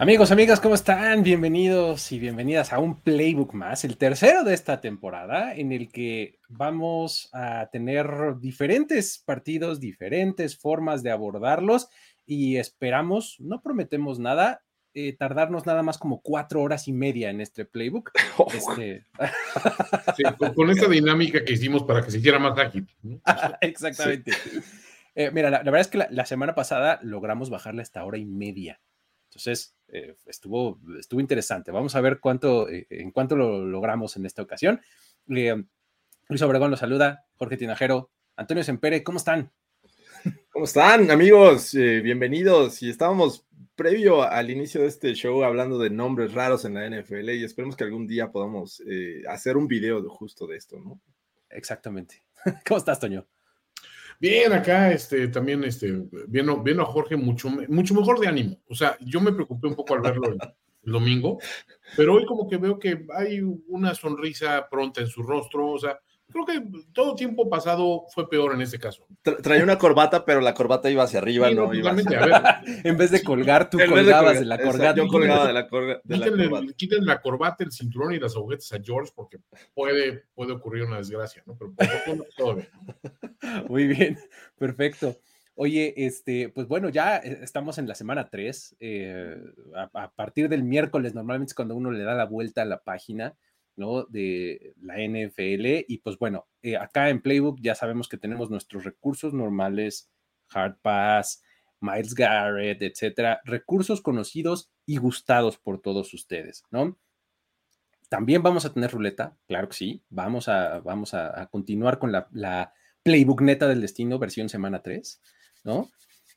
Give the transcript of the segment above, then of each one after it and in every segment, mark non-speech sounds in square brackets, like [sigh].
Amigos, amigas, ¿cómo están? Bienvenidos y bienvenidas a un playbook más, el tercero de esta temporada, en el que vamos a tener diferentes partidos, diferentes formas de abordarlos y esperamos, no prometemos nada, eh, tardarnos nada más como cuatro horas y media en este playbook. [laughs] Este... [laughs] Sí, con, con, esta dinámica que hicimos para que se hiciera más ágil. ¿no? [laughs] Exactamente. Sí. Eh, mira, la, la, verdad es que la, la semana pasada logramos bajarle hasta hora y media. Entonces, eh, estuvo, estuvo interesante. Vamos a ver cuánto, eh, en cuánto lo logramos en esta ocasión. Eh, Luis Obregón los saluda, Jorge Tinajero, Antonio Sempere, ¿cómo están? ¿Cómo están, amigos? Eh, bienvenidos. Y estábamos previo al inicio de este show hablando de nombres raros en la NFL y esperemos que algún día podamos hacer un video de, justo de esto, ¿no? Exactamente. [laughs] ¿Cómo estás, Toño? Bien, acá este, también este, viendo, viendo a Jorge mucho, mucho mejor de ánimo. O sea, yo me preocupé un poco al verlo el, el, domingo, pero hoy como que veo que hay una sonrisa pronta en su rostro. O sea, creo que todo tiempo pasado fue peor en este caso. Tra traía una corbata, pero la corbata iba hacia arriba. Sí, no, iba hacia... a ver. [laughs] en vez de colgar, tú colgabas de, de, la corbata. Yo colgaba de la, [laughs] cor de quítenle, la corbata. Quítenle la corbata, el cinturón y las agujetas a George porque puede, puede ocurrir una desgracia, ¿no? Pero poco, todo bien. [laughs] Muy bien, perfecto. Oye, este, pues bueno, ya estamos en la semana 3. Eh, a, a, partir del miércoles, normalmente es cuando uno le da la vuelta a la página, ¿no? De la NFL. Y pues bueno, eh, acá en Playbook ya sabemos que tenemos nuestros recursos normales, Hard Pass, Miles Garrett, etcétera, recursos conocidos y gustados por todos ustedes, ¿no? También vamos a tener ruleta, claro que sí. Vamos a, vamos a, continuar con la, la, Playbook neta del destino, versión semana 3, ¿no?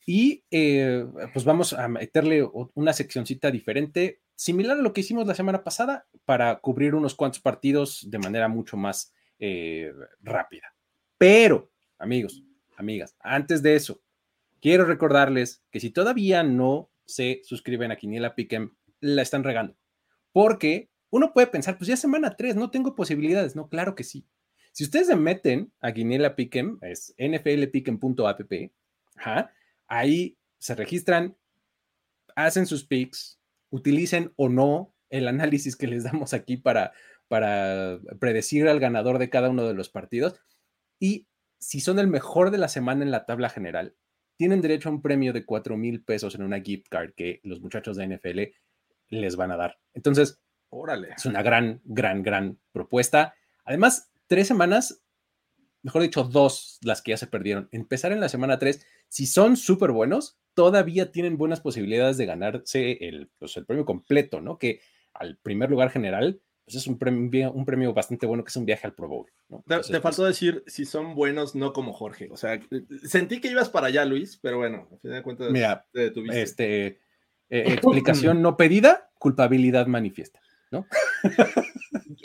Y eh, pues vamos a meterle una seccioncita diferente, similar a lo que hicimos la semana pasada, para cubrir unos cuantos partidos de manera mucho más eh, rápida. Pero, amigos, amigas, antes de eso, quiero recordarles que si todavía no se suscriben a Quiniela Pick'em, la están regando. Porque uno puede pensar, pues ya semana 3, no tengo posibilidades. No, claro que sí. Si ustedes se meten a Quiniela Pick'em, es nflpick'em.app, ahí se registran, hacen sus picks, utilicen o no el análisis que les damos aquí para, para predecir al ganador de cada uno de los partidos. Y si son el mejor de la semana en la tabla general, tienen derecho a un premio de 4 mil pesos en una gift card que los muchachos de NFL les van a dar. Entonces, órale, es una gran, gran, gran propuesta. Además, tres semanas, mejor dicho, dos las que ya se perdieron. Empezar en la semana tres, si son súper buenos, todavía tienen buenas posibilidades de ganarse el, pues, el premio completo, ¿no? Que al primer lugar general, pues es un premio, un premio bastante bueno que es un viaje al Pro Bowl. ¿no? Entonces, te, te faltó pues, decir si son buenos, no como Jorge. O sea, sentí que ibas para allá, Luis, pero bueno, a fin de cuentas, mira, te detuviste. Este, eh, explicación no pedida, culpabilidad manifiesta, ¿no? [laughs]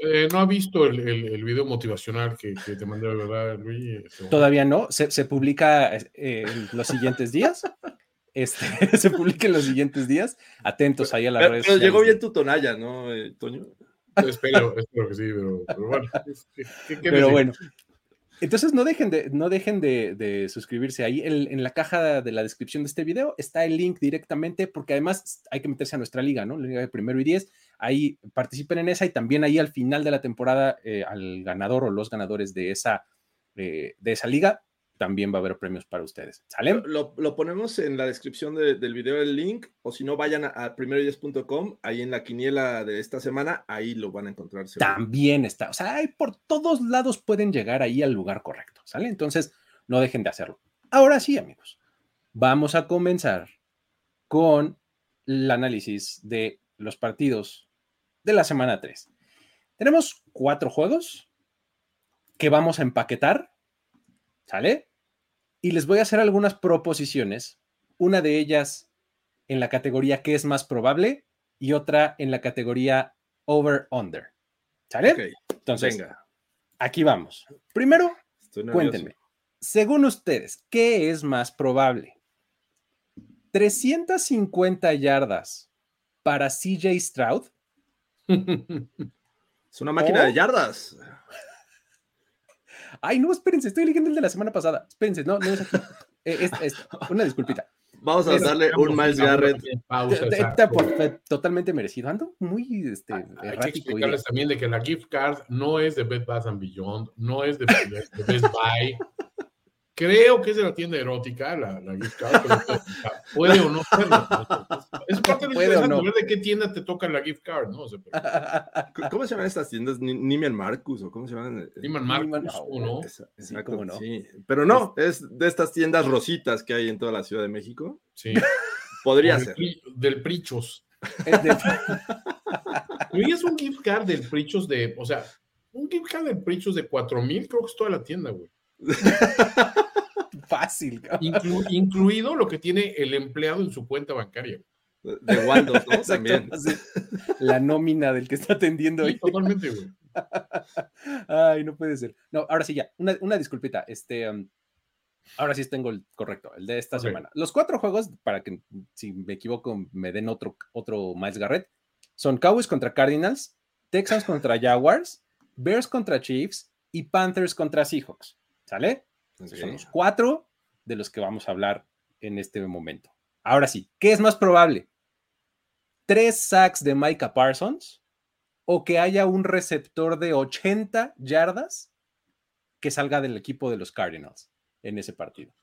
Eh, no ha visto el, el, el video motivacional que, que, te mandé, ¿verdad, Luis? Todavía no. Se, se publica eh, en los siguientes días. Este, [laughs] se publica en los siguientes días. Atentos ahí a las pero, redes. Pero llegó bien tu tonalla, ¿no, eh, Toño? Espero, [laughs] espero que sí, pero, pero bueno. ¿qué, qué pero bueno. Entonces no dejen de, no dejen de, de suscribirse ahí. El, en la caja de la descripción de este video está el link directamente porque además hay que meterse a nuestra liga, ¿no? La liga de primero y diez. Ahí participen en esa y también ahí al final de la temporada eh, al ganador o los ganadores de esa, eh, de esa liga también va a haber premios para ustedes. ¿Sale? Lo, lo ponemos en la descripción de, del video el link, o si no, vayan a, a primeroyes.com, ahí en la quiniela de esta semana, ahí lo van a encontrar. Seguro. También está, o sea, hay por todos lados pueden llegar ahí al lugar correcto, ¿sale? Entonces, no dejen de hacerlo. Ahora sí, amigos, vamos a comenzar con el análisis de los partidos de la semana 3. Tenemos cuatro juegos que vamos a empaquetar, ¿sale? Y les voy a hacer algunas proposiciones, una de ellas en la categoría que es más probable y otra en la categoría over-under. ¿Sale? Entonces, Venga. aquí vamos. Primero, cuéntenme, según ustedes, ¿qué es más probable? 350 yardas para CJ Stroud. Es una máquina de yardas. Ay, no, espérense, estoy leyendo el de la semana pasada. Espérense, no, no es aquí. Eh, una disculpita. Vamos a darle un Miles Garrett. totalmente merecido. Ando muy este, ah, Hay que explicarles también de que la gift card no es de Bed Bath and Beyond, no es de, de Best Buy. Creo que es de la tienda erótica, la, la gift card, pero puede, o no serlo. Es parte de no? ver de qué tienda te toca la gift card, ¿no? ¿Cómo se llaman estas tiendas? ¿Niman Marcus o cómo se llaman? Niman Marcus, ¿o no? Exacto, no. Sí. Pero no, es de estas tiendas rositas que hay en toda la Ciudad de México. Sí. Podría ser. del Prichos. Y es un gift card del Prichos de, o sea, un gift card del Prichos de 4 mil, creo que es toda la tienda, güey. [laughs] Fácil. incluido lo que tiene el empleado en su cuenta bancaria. De Waldos, ¿no? También. La nómina del que está atendiendo ahí. totalmente, güey. [laughs] Ay, no puede ser. No, ahora sí, ya. Una, una disculpita. Este, um, ahora sí tengo el correcto, el de esta semana. Los cuatro juegos, para que si me equivoco me den otro, otro Miles Garrett, son Cowboys contra Cardinals, Texans contra Jaguars, Bears contra Chiefs y Panthers contra Seahawks. ¿Sale? Son los cuatro de los que vamos a hablar en este momento. Ahora sí, ¿qué es más probable? ¿Tres sacks de Micah Parsons o que haya un receptor de 80 yardas que salga del equipo de los Cardinals en ese partido?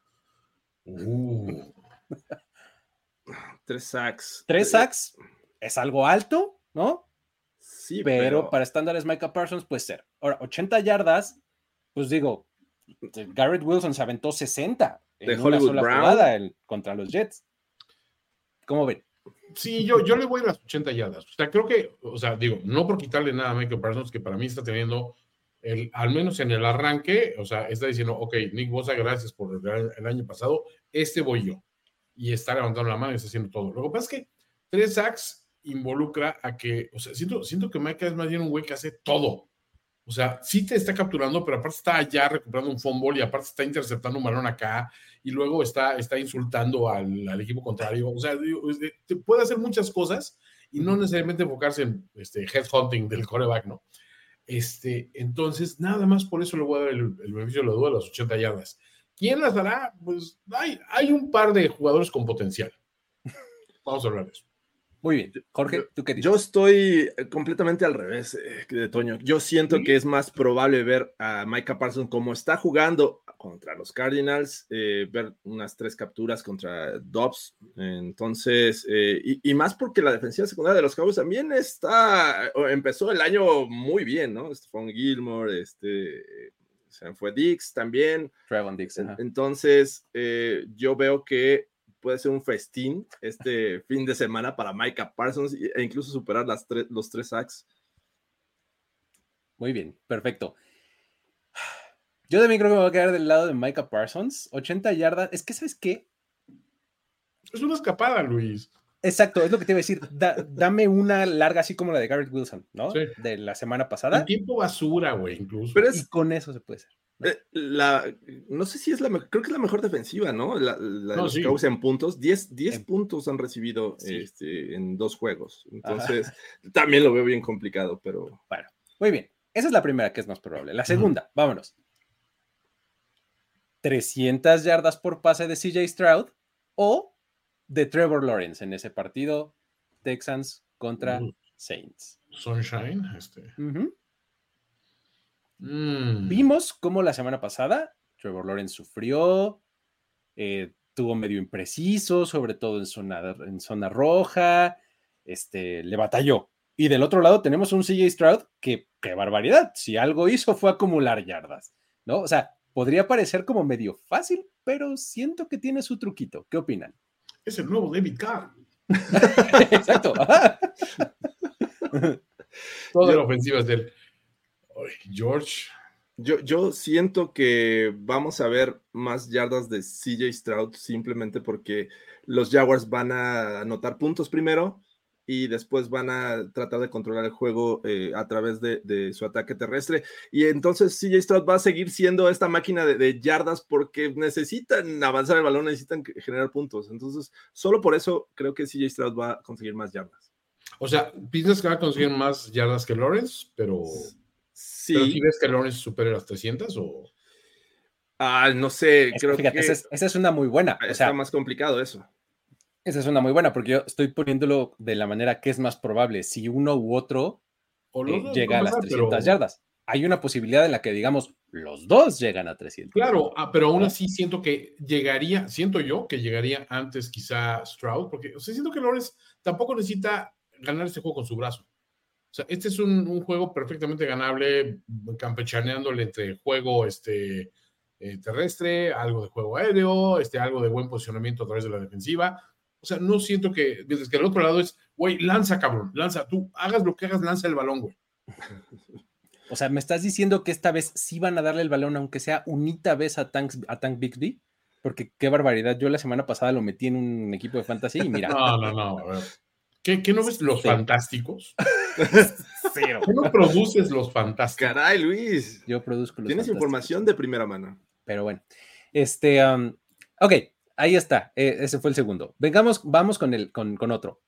Uh. [laughs] Tres sacks. Tres sacks es algo alto, ¿no? Sí, pero, para estándares Micah Parsons puede ser. Ahora, 80 yardas, pues digo, Garrett Wilson se aventó 60 en una sola jugada contra los Jets. ¿Cómo ven? Sí, yo, yo le voy a las 80 yardas. O sea, creo que, o sea, digo, no por quitarle nada a Michael Parsons, que para mí está teniendo, el, al menos en el arranque, o sea, está diciendo, ok, Nick Bosa, gracias por el, año pasado, este voy yo. Y está levantando la mano y está haciendo todo. Lo que pasa es que tres sacks involucra a que, o sea, siento, siento que Micah es más bien un güey que hace todo. O sea, sí te está capturando, pero aparte está allá recuperando un fumble y aparte está interceptando un balón acá y luego está, está insultando al, equipo contrario. O sea, te puede hacer muchas cosas y no necesariamente enfocarse en este headhunting del coreback, ¿no? Este, entonces, nada más por eso le voy a dar el, beneficio de la duda a las 80 yardas. ¿Quién las dará? Pues hay, hay un par de jugadores con potencial. Vamos a hablar de eso. Muy bien. Jorge, ¿tú qué dices? Yo estoy eh, completamente al revés eh, de Toño. Yo siento que es más probable ver a Micah Parsons como está jugando contra los Cardinals, eh, ver unas tres capturas contra Dobbs. Entonces, y, más porque la defensiva secundaria de los Cowboys también está, empezó el año muy bien, ¿no? Stephon Gilmore, este, se fue Dix también. Trevon Dix. Entonces, yo veo que puede ser un festín este [laughs] fin de semana para Micah Parsons e incluso superar las los tres sacks. Muy bien, perfecto. Yo también creo que me voy a quedar del lado de Micah Parsons. 80 yardas. Es que, ¿sabes qué? Es una escapada, Luis. Exacto, es lo que te iba a decir. dame una larga así como la de Garrett Wilson, ¿no? De la semana pasada. Un tiempo basura, güey, incluso. Pero es, y con eso se puede hacer. Eh, la, no sé si es la creo que es la mejor defensiva, ¿no? La, la los Cowboys en puntos, 10, 10 puntos han recibido este, en dos juegos. Entonces, también lo veo bien complicado, pero. Bueno, muy bien. Esa es la primera que es más probable. La segunda, vámonos. 300 yardas por pase de CJ Stroud o de Trevor Lawrence en ese partido, Texans contra Saints. Sunshine, este. Mm. Vimos cómo la semana pasada Trevor Lawrence sufrió, eh, tuvo medio impreciso, sobre todo en zona, en zona roja, este, le batalló. Y del otro lado tenemos un CJ Stroud que, qué barbaridad, si algo hizo fue acumular yardas, ¿no? O sea, podría parecer como medio fácil, pero siento que tiene su truquito. ¿Qué opinan? Es el nuevo David Carr. [laughs] Exacto. [laughs] [laughs] Toda la ofensiva es del George. Yo, yo siento que vamos a ver más yardas de CJ Stroud simplemente porque los Jaguars van a anotar puntos primero y después van a tratar de controlar el juego eh, a través de, su ataque terrestre. Y entonces CJ Stroud va a seguir siendo esta máquina de, yardas porque necesitan avanzar el balón, necesitan generar puntos. Entonces, solo por eso creo que CJ Stroud va a conseguir más yardas. O sea, piensas que va a conseguir más yardas que Lawrence, pero... Sí. ¿Pero si ves que Lawrence supere las 300 o...? Ah, no sé, creo que... Esa es, una muy buena. Está más complicado eso. Esa es una muy buena, porque yo estoy poniéndolo de la manera que es más probable. Si uno u otro eh, llega a las 300 yardas, hay una posibilidad en la que, digamos, los dos llegan a 300. Claro, ah, pero aún así siento que llegaría, siento yo que llegaría antes quizá Stroud, porque o sea, siento que Lawrence tampoco necesita ganar este juego con su brazo. O sea, este es un, juego perfectamente ganable, campechaneándole entre juego este, eh, terrestre, algo de juego aéreo, este, algo de buen posicionamiento a través de la defensiva. O sea, no siento que, mientras que el otro lado es, güey, lanza, cabrón, lanza, tú hagas lo que hagas, lanza el balón, güey. [laughs] O sea, ¿me estás diciendo que esta vez sí van a darle el balón, aunque sea unita vez a Tank, a Tank Bixby? Porque qué barbaridad. Yo la semana pasada lo metí en un equipo de fantasy y mira. No, no, no. A ver. ¿Qué, no ves los fantásticos? [laughs] Cero. ¿Qué no produces los fantásticos? Caray, Luis. Yo produzco los Tienes información de primera mano. Pero bueno. Este, um, ok, ahí está, eh, ese fue el segundo. Vengamos, vamos con, el, con, otro.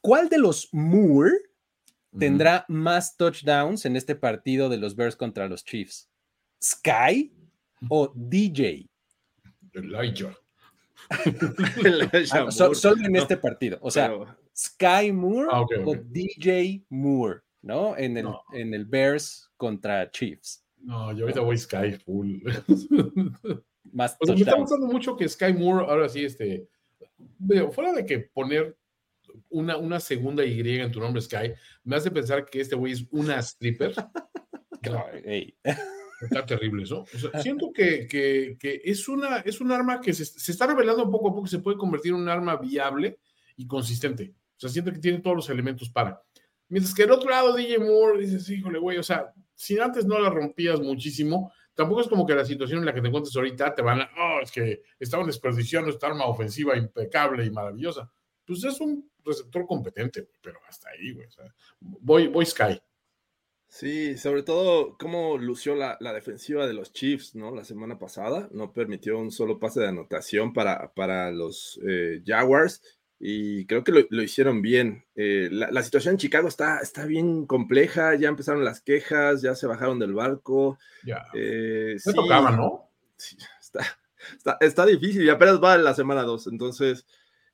¿Cuál de los Moore tendrá más touchdowns en este partido de los Bears contra los Chiefs? ¿Sky o DJ? Elijah. [laughs] Ah, solo en este partido. O sea, Sky Moore ah, o DJ Moore, ¿no? En el, en el Bears contra Chiefs. No, yo ahorita voy Sky full. [laughs] Más me está gustando mucho que Sky Moore, ahora sí, este, fuera de que poner una, una segunda Y en tu nombre Sky, me hace pensar que este güey es una stripper. [laughs] Está terrible eso. siento que, que, es, una, es un arma que se, se, está revelando poco a poco, se puede convertir en un arma viable y consistente. O sea, siento que tiene todos los elementos para. Mientras que el otro lado, DJ Moore, dices, híjole, güey, o sea, si antes no la rompías muchísimo, tampoco es como que la situación en la que te encuentres ahorita te van a, oh, es que estaban desperdiciando esta arma ofensiva impecable y maravillosa. Pues es un receptor competente, pero hasta ahí, güey. voy, voy Sky. Sí, sobre todo cómo lució la, defensiva de los Chiefs, ¿no? La semana pasada, no permitió un solo pase de anotación para, para los eh, Jaguars y creo que lo, hicieron bien. Eh, la, situación en Chicago está, está bien compleja, ya empezaron las quejas, ya se bajaron del barco. Ya. Eh, tocaba, ¿no? Sí, [laughs] está, está, difícil y apenas va la semana 2, entonces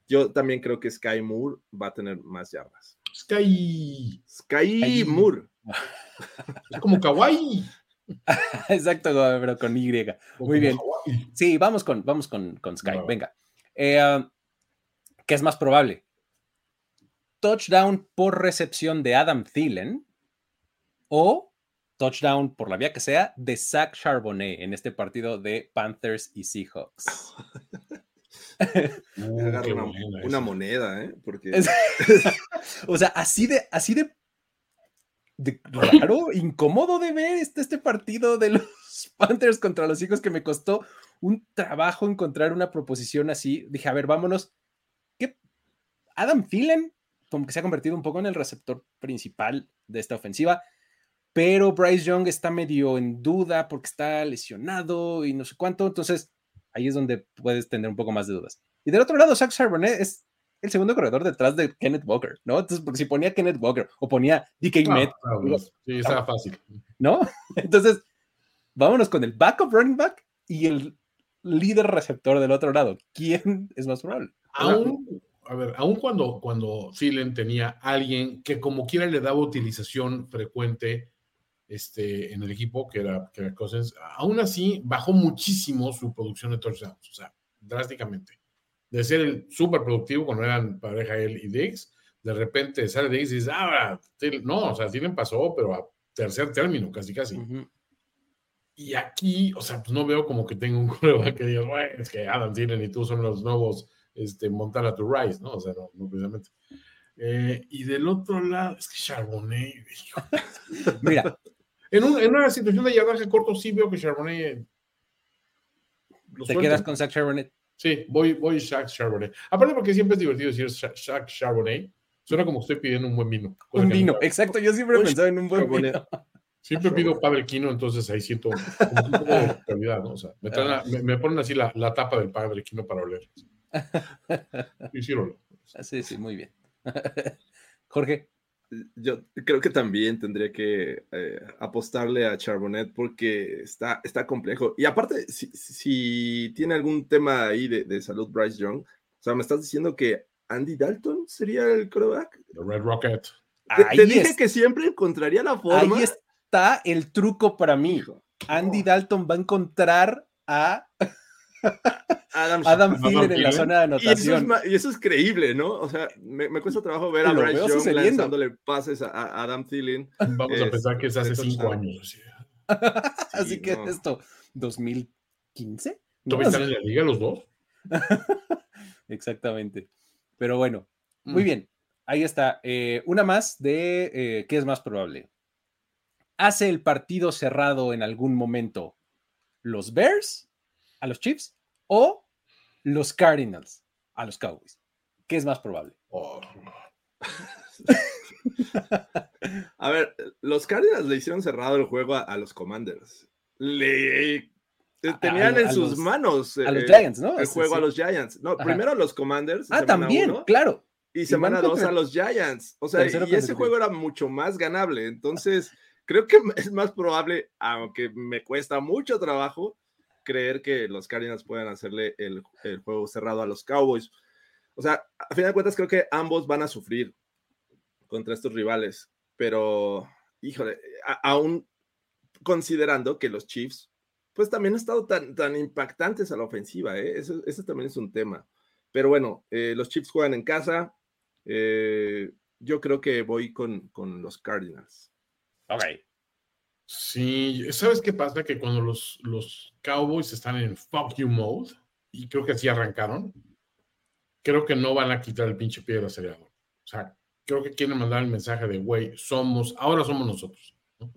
yo también creo que Sky Moore va a tener más yardas. Sky. Sky Moore. Es como kawaii. [laughs] Exacto, pero con Y. Muy bien. Sí, vamos con, vamos con, Sky. Venga. Eh, ah, ¿Qué es más probable? Touchdown por recepción de Adam Thielen o touchdown por la vía que sea de Zach Charbonnet en este partido de Panthers y Seahawks. [laughs] una, moneda, ¿eh? Porque... [laughs] o sea, así de, así de, raro, incómodo de ver este, este partido de los [laughs] Panthers contra los hijos que me costó un trabajo encontrar una proposición así. Dije, a ver, vámonos Adam Thielen como que se ha convertido un poco en el receptor principal de esta ofensiva, pero Bryce Young está medio en duda porque está lesionado y no sé cuánto, entonces ahí es donde puedes tener un poco más de dudas. Y del otro lado, Zach Charbonnet es el segundo corredor detrás de Kenneth Walker, ¿no? Entonces, porque si ponía Kenneth Walker o ponía DK Met, sí, estaba fácil. ¿No? [laughs] Entonces, vámonos con el backup running back y el líder receptor del otro lado. ¿Quién es más probable? Aún, a ver, aun cuando, cuando tenía alguien que como quiera le daba utilización frecuente este, en el equipo, que era, que Cousins, aún así bajó muchísimo su producción de touchdowns, o sea, drásticamente. De ser el súper productivo cuando eran pareja él y Diggs, de repente sale Diggs y dice, ah, no, o sea, Thielen pasó, pero a tercer término, casi, casi. Y aquí, o sea, pues no veo como que tenga un [laughs] coreback que diga, bueno, es que Adam Thielen y tú son los nuevos este, Montana to Rise, ¿no? O sea, no, no precisamente. Eh, y del otro lado, es que Charbonnet. [laughs] Mira, En, un- en una situación de yardaje corto, sí veo que Charbonnet. te suelta. quedas con Zach Charbonnet. Sí, voy, voy Shaq Charbonnet. Aparte, porque siempre es divertido decir Shaq Charbonnet. Suena como estoy pidiendo un buen vino. Un que vino, exacto. Yo siempre he pensado en un buen Charbonnet. vino. Siempre pido Padre Quino, entonces ahí siento como un poco de calidad, ¿no? O sea, me, traen la- me- me ponen así la, la tapa del Padre Quino para oler. [laughs] Sí, sí, Ah, Sí, sí, muy bien. [laughs] Jorge, Yo creo que también tendría que eh, apostarle a Charbonnet porque está, está complejo. Y aparte, si, si tiene algún tema ahí de, de salud Bryce Young, o sea, me estás diciendo que Andy Dalton sería el coreback. The Red Rocket. Te, ahí, te dije es- que siempre encontraría la forma. ahí está el truco para mí. Andy. Dalton va a encontrar a Adam, Adam Thielen en la zona de Y eso, es, anotación. y eso es creíble, ¿no? O sea, me, me cuesta trabajo ver a Lo Bryce Young lanzándole pases a, a Adam Thielen. Vamos a pensar que es hace de cinco años. Así. [laughs] Así Sí, que no. esto, 2015. ¿no? ¿Todavía están en la liga los dos? [laughs] Exactamente. Pero bueno, muy Mm. bien. Ahí está. Eh, una más de eh, qué es más probable. ¿Hace el partido cerrado en algún momento los Bears a los Chiefs o los Cardinals a los Cowboys? ¿Qué es más probable? Oh, [laughs] A ver, los Cardinals le hicieron cerrado el juego a, a los Commanders. Le A- tenían a- en sus los- manos A los eh, Giants, ¿no? el Sí, juego sí. a los Giants. No, Ajá. primero a los Commanders. Ah, también, uno, claro. y semana dos contra- a los Giants. O sea, y ese juego era mucho más ganable. Entonces, creo que [laughs] es más probable, aunque me cuesta mucho trabajo, creer que los Cardinals puedan hacerle el, el juego cerrado a los Cowboys. O sea, a final de cuentas, creo que ambos van a sufrir contra estos rivales. Pero, híjole, aún considerando que los Chiefs, pues también han estado tan, tan impactantes a la ofensiva, ¿eh? Eso, eso también es un tema. Pero bueno, eh, los Chiefs juegan en casa. eh, yo creo que voy con, con los Cardinals. Ok. Sí, ¿sabes qué pasa? Que cuando los, los Cowboys están en fuck you mode, y creo que así arrancaron, creo que no van a quitar el pinche pie del acelerador. O sea, creo que quieren mandar el mensaje de, güey, somos, ahora somos nosotros. ¿no?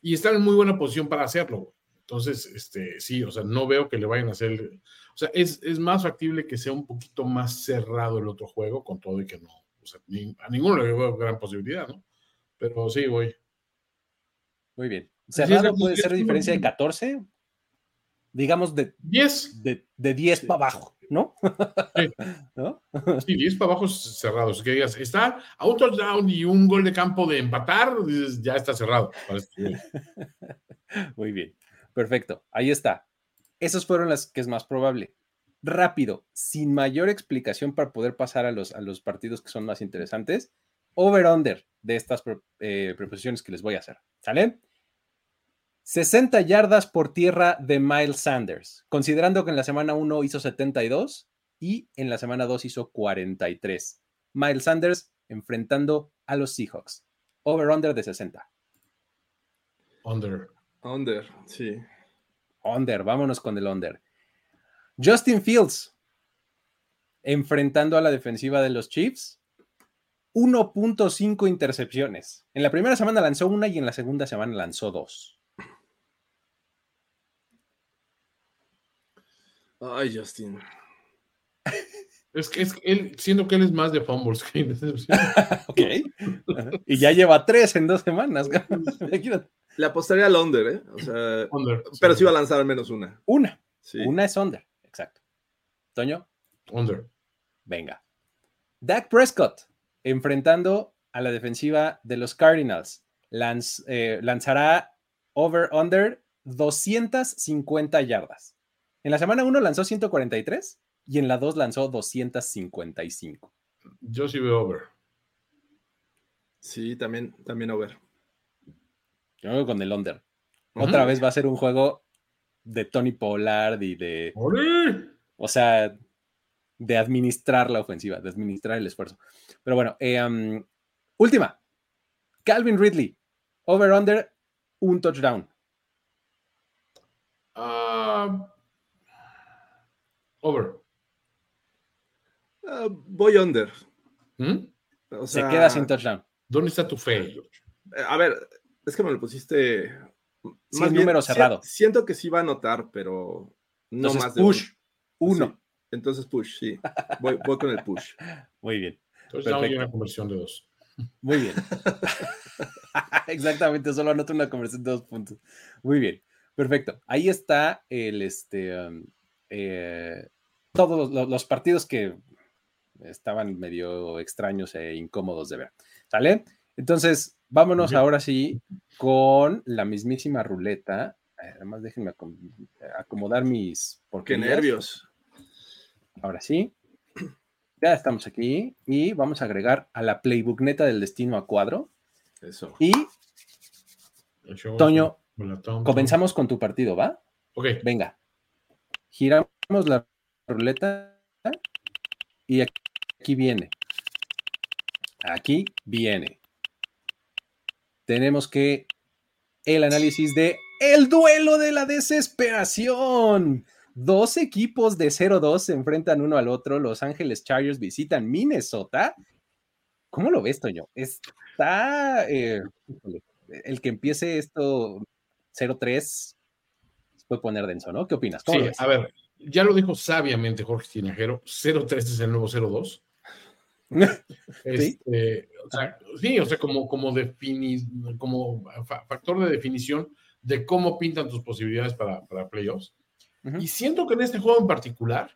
Y están en muy buena posición para hacerlo. Entonces, este, sí, o sea, no veo que le vayan a hacer. O sea, es, es más factible que sea un poquito más cerrado el otro juego, con todo y que no. O sea, ni- a ninguno le veo gran posibilidad, ¿no? Pero sí, güey. Muy bien. Es, Cerrado puede es, ser diferencia de sí. 14, digamos de, 10. de, de 10 Sí. para abajo, ¿no? Sí. [laughs] ¿No? Sí, 10 para abajo cerrados. Que digas, está a un touchdown y un gol de campo de empatar, dices, ya está cerrado. [laughs] Muy bien. Perfecto. Ahí está. Esas fueron las que es más probable. Rápido, sin mayor explicación para poder pasar a los, a los partidos que son más interesantes. Over-under de estas pro- eh, proposiciones que les voy a hacer. ¿Sale? 60 yardas por tierra de Miles Sanders, considerando que en la semana 1 hizo 72 y en la semana 2 hizo 43. Miles Sanders enfrentando a los Seahawks. Over-under de 60. Under. Under, sí. Under, vámonos con el under. Justin Fields enfrentando a la defensiva de los Chiefs. 1.5 intercepciones. En la primera semana lanzó una y en la segunda semana lanzó dos. Ay, Justin. Es que es que él, siendo que él es más de fumbles que intercepción. [laughs] Ok. y ya lleva tres en dos semanas. Le apostaría al under, ¿eh? O sea, Under. pero sí va a lanzar al menos una. Una. Sí. Una es under. Exacto. Toño, Under. venga. Dak Prescott enfrentando a la defensiva de los Cardinals. Lanz- eh, lanzará over-under 250 yardas. En la semana 1 lanzó 143 y en la 2 lanzó 255. Yo sí veo over. Sí, también, también over. Yo con el under. Otra vez va a ser un juego de Tony Pollard y de, ¡Ole! o sea, de administrar la ofensiva, de administrar el esfuerzo. Pero bueno, eh, um, última. Calvin Ridley, over-under, un touchdown. Ah, over. Ah, voy under. ¿Mm? O Se queda sin touchdown. ¿Dónde está tu fe, George? eh, A ver, es que me lo pusiste. Sí, número si- cerrado. Siento que sí va a anotar, pero no Entonces, más de push. uno. Uno. Sí, entonces push, sí. Voy, voy con el push. [laughs] Muy bien. Entonces, no hay Perfecto. una conversión de dos. Muy bien. [laughs] Exactamente, solo anoto una conversión de dos puntos. Muy bien, perfecto. Ahí está el este um, eh, todos los, los partidos que estaban medio extraños e incómodos de ver. ¿Sale? Entonces, vámonos ahora sí con la mismísima ruleta. Eh, Además, déjenme acom- acomodar mis. Qué porquerías. nervios. Ahora sí. Ya estamos aquí y vamos a agregar a la playbook neta del destino a cuadro. Eso. Y Toño, comenzamos con tu partido, ¿va? Ok, Venga. Giramos la ruleta y aquí, viene. Aquí viene. Tenemos que el análisis de el duelo de la desesperación. Dos equipos de 0-2 se enfrentan uno al otro. Los Ángeles Chargers visitan Minnesota. ¿Cómo lo ves, Toño? Está eh, el que empiece esto 0-3 se puede poner denso, ¿no? ¿Qué opinas? ¿Cómo sí, a ver, ya lo dijo sabiamente Jorge Tinajero, 0-3 es el nuevo 0-2. [laughs] Este, o sea, sí, o sea, como, como, defini- como fa- factor de definición de cómo pintan tus posibilidades para, para playoffs. Ujú. Y siento que en este juego en particular,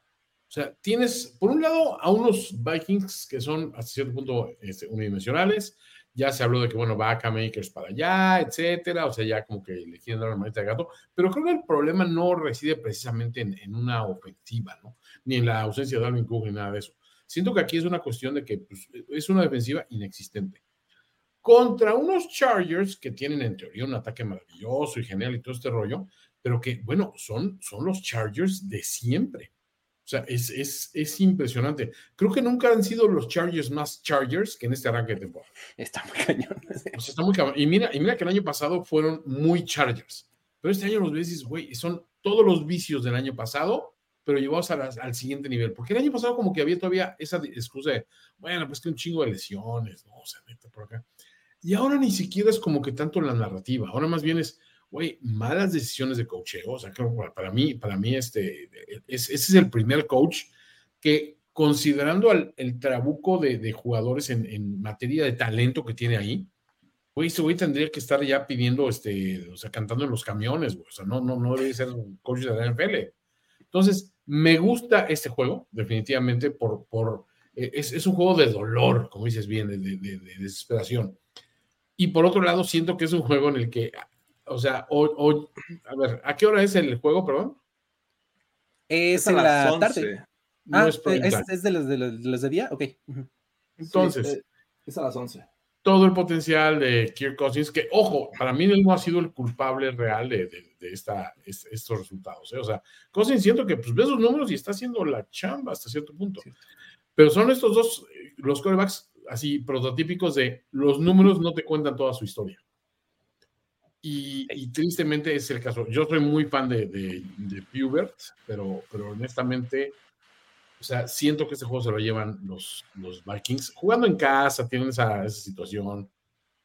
o sea, tienes por un lado a unos Vikings que son hasta cierto punto este, unidimensionales. Ya se habló de que, bueno, va Makers para allá, etcétera. O sea, ya como que le quieren dar una manita de gato. Pero creo que el problema no reside precisamente en, en una ofensiva, ¿no? Ni en la ausencia de Dalvin Cook ni nada de eso. Siento que aquí es una cuestión de que pues, es una defensiva inexistente. Contra unos Chargers que tienen en teoría un ataque maravilloso y genial y todo este rollo, pero que, bueno, son, son los Chargers de siempre. O sea, es, es, es impresionante. Creo que nunca han sido los Chargers más Chargers que en este arranque de temporada. Está muy cañón. O sea, está muy cabrón. Y mira, y mira que el año pasado fueron muy Chargers. Pero este año los ves y dices, güey, son todos los vicios del año pasado, pero llevados a las- al siguiente nivel. Porque el año pasado como que había todavía esa excusa de, bueno, pues que un chingo de lesiones, ¿no? O sea, neta, por acá. Y ahora ni siquiera es como que tanto la narrativa. Ahora más bien es, güey, malas decisiones de coacheo. O sea, que para, mí, para mí, este, es, ese es el primer coach que, considerando al, el trabuco de, de jugadores en, en materia de talento que tiene ahí, güey, ese güey tendría que estar ya pidiendo, este, o sea, cantando en los camiones, güey. O sea, no, no, no debe ser un coach de la NFL. Entonces, me gusta este juego, definitivamente, por, por eh, es, es un juego de dolor, como dices bien, de- de- de desesperación. Y por otro lado, siento que es un juego en el que, o sea, hoy, hoy- a ver, ¿a qué hora es el juego, perdón? Es a en las la 11. tarde. No Ah, es prime es, es de los de, los, de los de día? Ok. Entonces, Sí, eh, es a las 11. todo el potencial de Kirk Cousins, que, ojo, para mí él no ha sido el culpable real de, de- de esta, es- estos resultados. ¿eh? O sea, Cousins siento que pues, ve sus números y está haciendo la chamba hasta cierto punto. Sí. Pero son estos dos, eh, los corebacks así prototípicos de los números no te cuentan toda su historia. Y, y tristemente es el caso. Yo soy muy fan de, de, de Pubert, pero, pero honestamente, o sea, siento que este juego se lo llevan los, los Vikings. Jugando en casa, tienen esa, esa situación.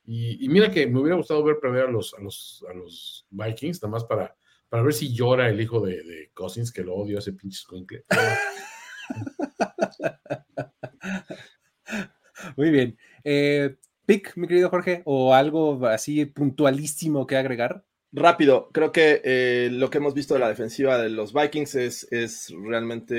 Y, y mira que me hubiera gustado ver prever a los, a los, a los Vikings, nada más para, para ver si llora el hijo de, de Cousins, que lo odio, ese pinche escuincle. [laughs] Muy bien. Eh, pick, mi querido Jorge, o algo así puntualísimo que agregar. Rápido, creo que eh, lo que hemos visto de la defensiva de los Vikings es, es realmente,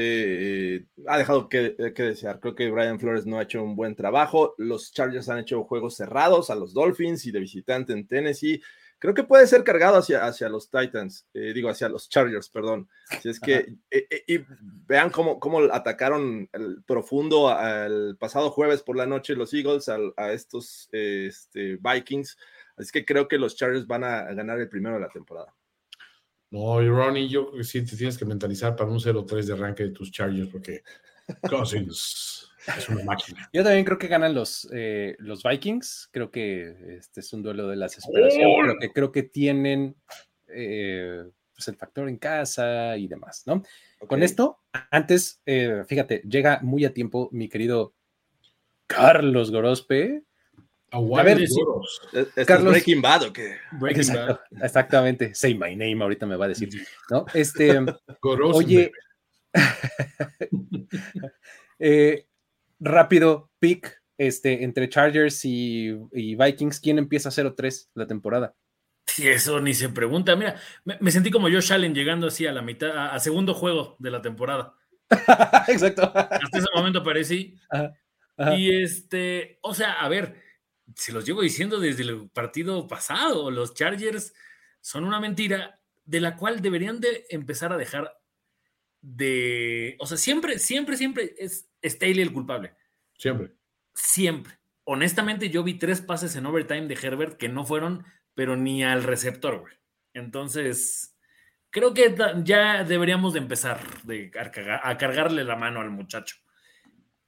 eh, ha dejado que, que desear. Creo que Brian Flores no ha hecho un buen trabajo. Los Chargers han hecho juegos cerrados a los Dolphins y de visitante en Tennessee. Creo que puede ser cargado hacia, hacia los Titans, eh, digo, hacia los Chargers, perdón. Si es que, eh, eh, y vean cómo, cómo atacaron el profundo al pasado jueves por la noche los Eagles al- a, estos este, Vikings. Así que creo que los Chargers van a ganar el primero de la temporada. No, y Ronnie, yo creo que sí te tienes que mentalizar para un 0-3 de arranque de tus Chargers, porque [laughs] Cousins es una máquina. Yo también creo que ganan los, eh, los Vikings. Creo que este es un duelo de la desesperación. ¡Gol! Creo que, creo que tienen eh, pues el factor en casa y demás, ¿no? Con esto, antes, eh, fíjate, llega muy a tiempo mi querido Carlos Gorospe. A ver, Carlos, Breaking Bad o qué? Exactamente. Say my name, ahorita me va a decir, ¿no? Este, [laughs] oye, [laughs] eh, rápido, pick este, entre Chargers y, Vikings, ¿quién empieza 0-3 la temporada? Sí, eso ni se pregunta. Mira, me, sentí como Josh Allen llegando así a la mitad, a, segundo juego de la temporada. [laughs] Exacto. Hasta ese momento parecí. Y este, o sea, a ver, se los llevo diciendo desde el partido pasado, los Chargers son una mentira de la cual deberían de empezar a dejar de, o sea, siempre, siempre, siempre es Staley el culpable. Siempre. Siempre. Honestamente, yo vi tres pases en overtime de Herbert que no fueron, pero ni al receptor, güey. Entonces, creo que ya deberíamos de empezar a, cargarle la mano al muchacho.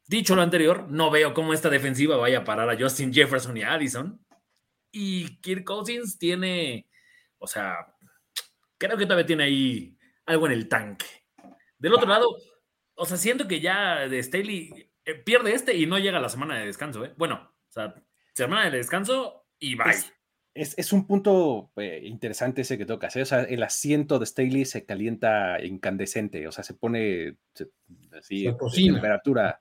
Dicho lo anterior, no veo cómo esta defensiva vaya a parar a Justin Jefferson y Addison. Y Kirk Cousins tiene, o sea, creo que todavía tiene ahí algo en el tanque. Del otro lado, o sea, siento que ya de Staley eh, pierde este y no llega a la semana de descanso, ¿eh? Bueno, o sea, semana de descanso y bye. Es, un punto eh, interesante ese que tocas, ¿eh? O sea, el asiento de Staley se calienta incandescente, o sea, se pone así, temperatura.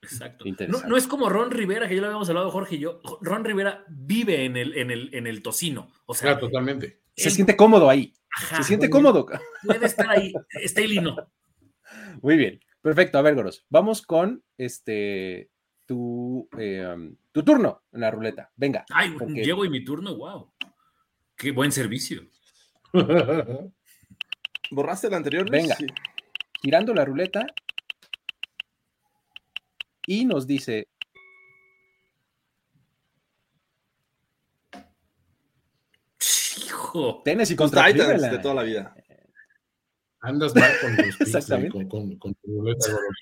Exacto. No, es como Ron Rivera, que ya lo habíamos hablado Jorge y yo. Ron Rivera vive en el, en el, en el tocino. O sea, totalmente. Se siente cómodo ahí. se siente cómodo. Puede estar ahí. Staley no. Muy bien, perfecto. A ver, Goros, vamos con este tu, em, tu turno en la ruleta. Venga. Ay, llego y mi turno, wow. Qué buen servicio. [laughs] ¿Borraste el anterior? Venga. Girando la ruleta. Y nos dice. Hijo. Tennessee contra Titans de toda la vida. Andas mal con [laughs] los con, con, tu ruleta, Goros.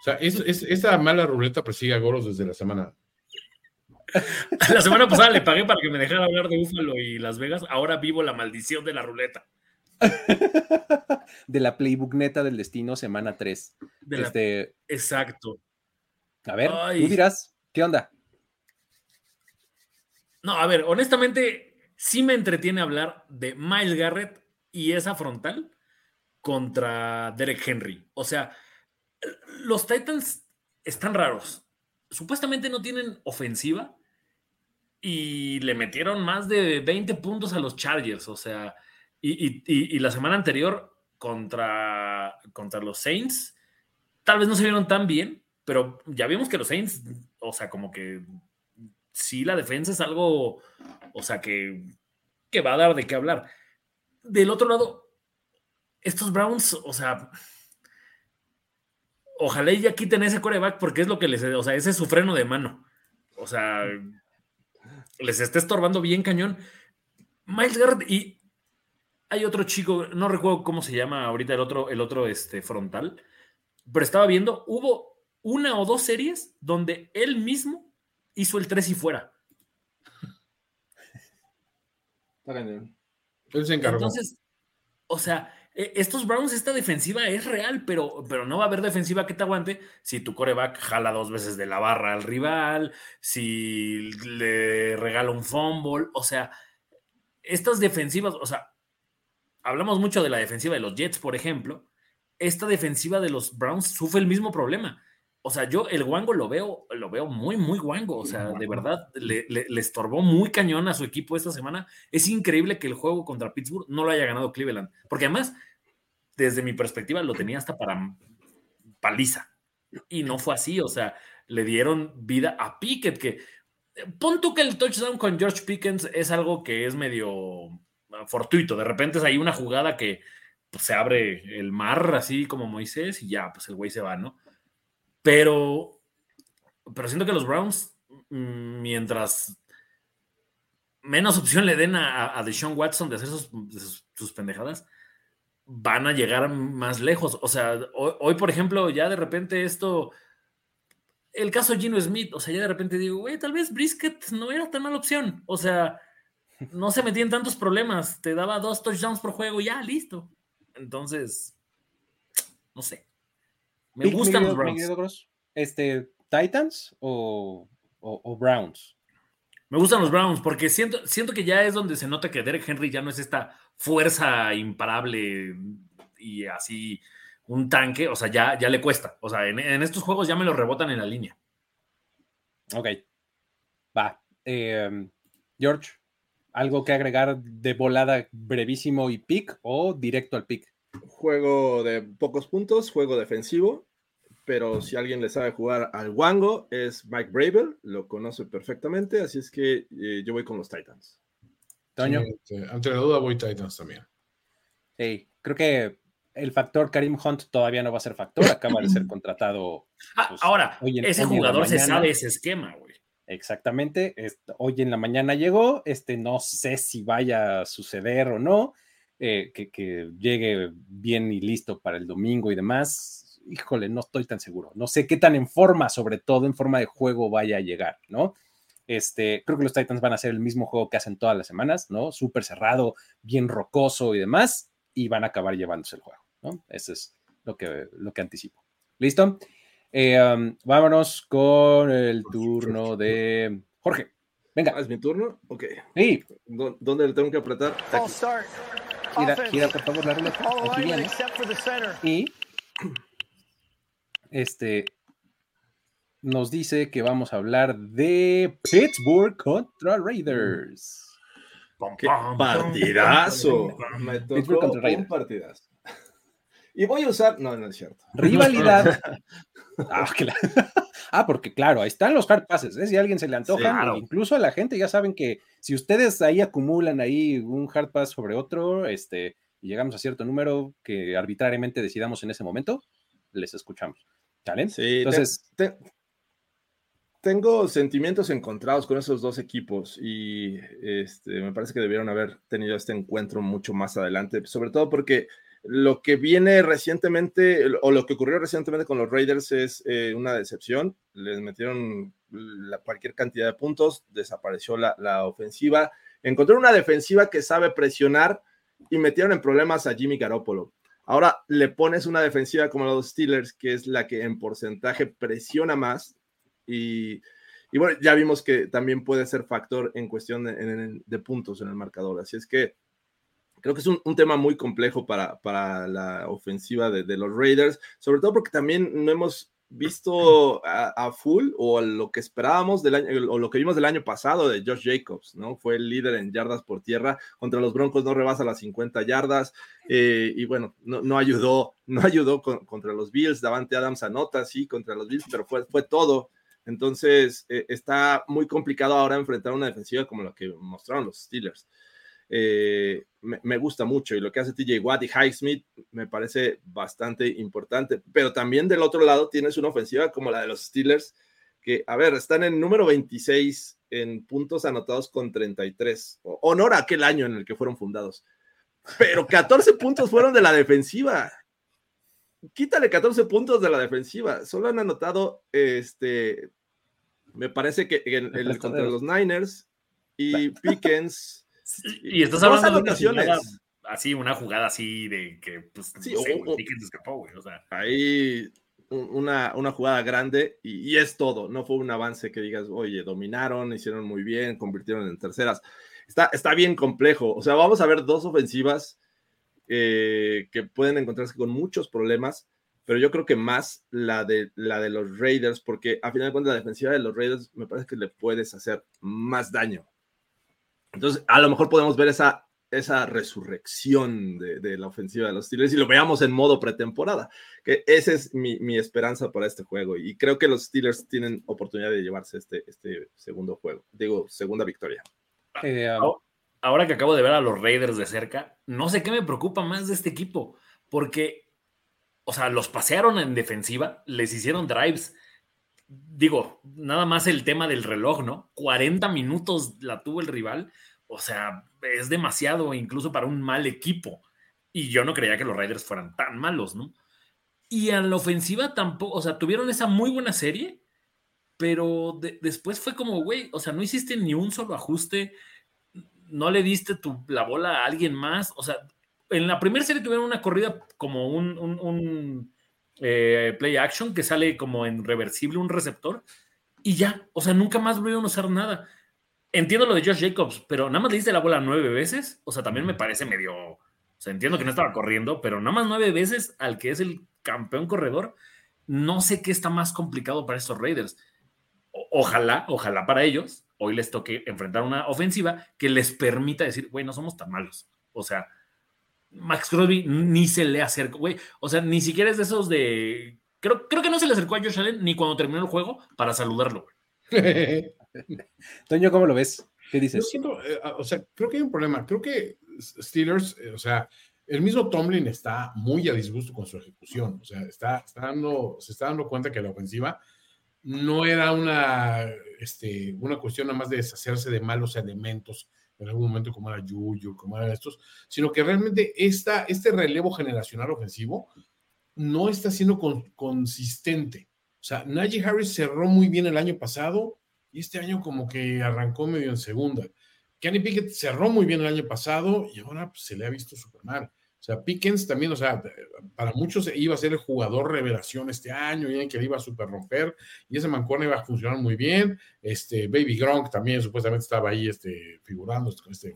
O sea, es, es, esa mala ruleta persigue a Goros desde la semana. [laughs] La semana pasada le pagué para que me dejara hablar de Búfalo y Las Vegas. Ahora vivo la maldición de la ruleta. de la playbook neta del destino, semana 3. este... Exacto. A ver, tú dirás, ¿qué onda? No, a ver, honestamente, sí me entretiene hablar de Miles Garrett y esa frontal contra Derek Henry. O sea, los Titans están raros. Supuestamente no tienen ofensiva y le metieron más de 20 puntos a los Chargers. O sea, y, la semana anterior contra, contra los Saints, tal vez no se vieron tan bien, pero ya vimos que los Saints, o sea, como que sí, la defensa es algo, o sea, que, que va a dar de qué hablar. Del otro lado, estos Browns, o sea, ojalá ya quiten ese coreback porque es lo que les, o sea, ese es su freno de mano. O sea, les está estorbando bien cañón. Miles Garrett y hay otro chico, no recuerdo cómo se llama ahorita el otro, el otro este, frontal, pero estaba viendo, hubo una o dos series donde él mismo hizo el 3 y fuera. Él se encargó. Entonces, o sea, estos Browns, esta defensiva es real, pero, pero no va a haber defensiva que te aguante si tu coreback jala dos veces de la barra al rival, si le regala un fumble, o sea, estas defensivas, o sea, hablamos mucho de la defensiva de los Jets, por ejemplo, esta defensiva de los Browns sufre el mismo problema. O sea, yo el guango lo veo, lo veo muy, muy guango. O sea, de verdad, le, le, estorbó muy cañón a su equipo esta semana. Es increíble que el juego contra Pittsburgh no lo haya ganado Cleveland. Porque además, desde mi perspectiva, lo tenía hasta para paliza. Y no fue así. O sea, le dieron vida a Pickett, que pon tú que el touchdown con George Pickens es algo que es medio fortuito. De repente es ahí una jugada que pues, se abre el mar, así como Moisés, y ya, pues el güey se va, ¿no? Pero, pero siento que los Browns, mm, mientras menos opción le den a, a Deshaun Watson de hacer sus, pendejadas, van a llegar más lejos. O sea, hoy, por ejemplo, ya de repente esto, el caso Gino Smith, o sea, ya de repente digo, güey, tal vez Brisket no era tan mala opción. O sea, no se metía en tantos problemas. Te daba dos touchdowns por juego ya, listo. Entonces, no sé. Me gustan los Browns. Este, ¿Titans o, Browns? Me gustan los Browns porque siento, siento que ya es donde se nota que Derek Henry ya no es esta fuerza imparable y así un tanque. O sea, ya, ya le cuesta. O sea, en, estos juegos ya me lo rebotan en la línea. Ok. Va. Em, George, ¿algo que agregar de volada brevísimo y pick o directo al pick? Juego de pocos puntos, juego defensivo, pero si alguien le sabe jugar al Wango es Mike Bravel, lo conoce perfectamente, así es que eh, yo voy con los Titans. Toño. ante la duda voy Titans también. Sí, creo que el factor Karim Hunt todavía no va a ser factor, acaba de ser contratado. Ah, pues, ahora, ese jugador se sabe ese esquema, güey. Exactamente, hoy en la mañana llegó, este, no sé si vaya a suceder o no, eh, que, llegue bien y listo para el domingo y demás, híjole, no estoy tan seguro, no sé qué tan en forma, sobre todo en forma de juego vaya a llegar, ¿no? Este, creo que los Titans van a hacer el mismo juego que hacen todas las semanas, ¿no? Súper cerrado, bien rocoso y demás, y van a acabar llevándose el juego, ¿no? Eso es lo que, lo que anticipo. ¿Listo? Eh, um, vámonos con el turno de Jorge. Venga. Ah, ¿Es mi turno? Ok. Sí. ¿Dónde le tengo que apretar? Gira, gira, por favor, la ruleta. Aquí viene. Y este nos dice que vamos a hablar de Pittsburgh contra Raiders. ¡Qué partidazo! [laughs] Me tocó contra Raiders. un partidazo. Y voy a usar. No, no es cierto. [laughs] Rivalidad. [laughs] ah, [laughs] ah, porque claro, ahí están los hard passes. ¿eh? Si a alguien se le antoja, incluso a la gente, ya saben que si ustedes ahí acumulan ahí un hard pass sobre otro, este, y llegamos a cierto número que arbitrariamente decidamos en ese momento, les escuchamos. ¿Vale? Sí, entonces. tengo sentimientos encontrados con esos dos equipos y este, me parece que debieron haber tenido este encuentro mucho más adelante, sobre todo porque lo que viene recientemente, o lo que ocurrió recientemente con los Raiders es eh, una decepción. Les metieron cualquier cantidad de puntos, desapareció la, ofensiva. Encontraron una defensiva que sabe presionar y metieron en problemas a Jimmy Garoppolo. Ahora le pones una defensiva como los Steelers, que es la que en porcentaje presiona más. Y, bueno, ya vimos que también puede ser factor en cuestión de puntos en el marcador. Así es que Creo que es un, tema muy complejo para, para la ofensiva de, los Raiders, sobre todo porque también no hemos visto a, full o lo que esperábamos del año o lo que vimos del año pasado de Josh Jacobs, ¿no? Fue el líder en yardas por tierra contra los Broncos, no rebasa las 50 yardas eh, y bueno, no, ayudó, no ayudó contra los Bills, Davante Adams anota, sí, contra los Bills, pero fue, fue todo. Entonces eh, está muy complicado ahora enfrentar una defensiva como la que mostraron los Steelers. Eh, me, gusta mucho y lo que hace TJ Watt y Highsmith me parece bastante importante, pero también del otro lado tienes una ofensiva como la de los Steelers, que, a ver, están en número 26 en puntos anotados con 33, honor a aquel año en el que fueron fundados, pero 14 [laughs] puntos fueron de la defensiva. Quítale 14 puntos de la defensiva, solo han anotado, este, me parece que en, el, contra los Niners y [laughs] Pickens. Y estás hablando de una así, una jugada así de que, pues, sí, no sé, escapó, güey. O sea. Ahí una, una jugada grande y, es todo. No fue un avance que digas, oye, dominaron, hicieron muy bien, convirtieron en terceras. Está, está bien complejo. O sea, vamos a ver dos ofensivas eh, que pueden encontrarse con muchos problemas, pero yo creo que más la de, la de los Raiders, porque a final de cuentas la defensiva de los Raiders me parece que le puedes hacer más daño. Entonces, a lo mejor podemos ver esa, esa resurrección de, la ofensiva de los Steelers y lo veamos en modo pretemporada, que esa es mi, esperanza para este juego y creo que los Steelers tienen oportunidad de llevarse este, este segundo juego, digo, segunda victoria. Eh, ahora que acabo de ver a los Raiders de cerca, no sé qué me preocupa más de este equipo, porque, o sea, los pasearon en defensiva, les hicieron drives digo, nada más el tema del reloj, ¿no? 40 minutos la tuvo el rival, o sea, es demasiado incluso para un mal equipo. Y yo no creía que los Raiders fueran tan malos, ¿no? Y en la ofensiva tampoco, o sea, tuvieron esa muy buena serie, pero después fue como, güey, o sea, no hiciste ni un solo ajuste, no le diste tu, la bola a alguien más. O sea, en la primera serie tuvieron una corrida como un, un, eh, play action que sale como en reversible, un receptor, y ya, o sea, nunca más volvieron a usar nada. Entiendo lo de Josh Jacobs, pero nada más le diste la bola nueve veces, o sea, también me parece medio, o sea, entiendo que no estaba corriendo, pero nada más nueve veces al que es el campeón corredor, no sé qué está más complicado para estos Raiders. ojalá, ojalá para ellos, hoy les toque enfrentar una ofensiva que les permita decir, güey, no somos tan malos. O sea, Max Crosby ni se le acercó, güey. O sea, ni siquiera es de esos de. Creo, creo que no se le acercó a Josh Allen ni cuando terminó el juego para saludarlo, [laughs] Toño, ¿cómo lo ves? ¿Qué dices? Yo siento, eh, o sea, creo que hay un problema. Creo que Steelers, eh, o sea, el mismo Tomlin está muy a disgusto con su ejecución. O sea, está, está dando, se está dando cuenta que la ofensiva no era una, este, una cuestión nada más de deshacerse de malos elementos en algún momento como era Yuyu, como eran estos, sino que realmente esta, este relevo generacional ofensivo no está siendo consistente. O sea, Najee Harris cerró muy bien el año pasado y este año como que arrancó medio en segunda. Kenny Pickett cerró muy bien el año pasado y ahora pues, se le ha visto súper mal. O sea, Pickens también, o sea, para muchos iba a ser el jugador revelación este año, y que le iba a super romper, y ese mancuerna iba a funcionar muy bien. Este, Baby Gronk también supuestamente estaba ahí este, figurando, este,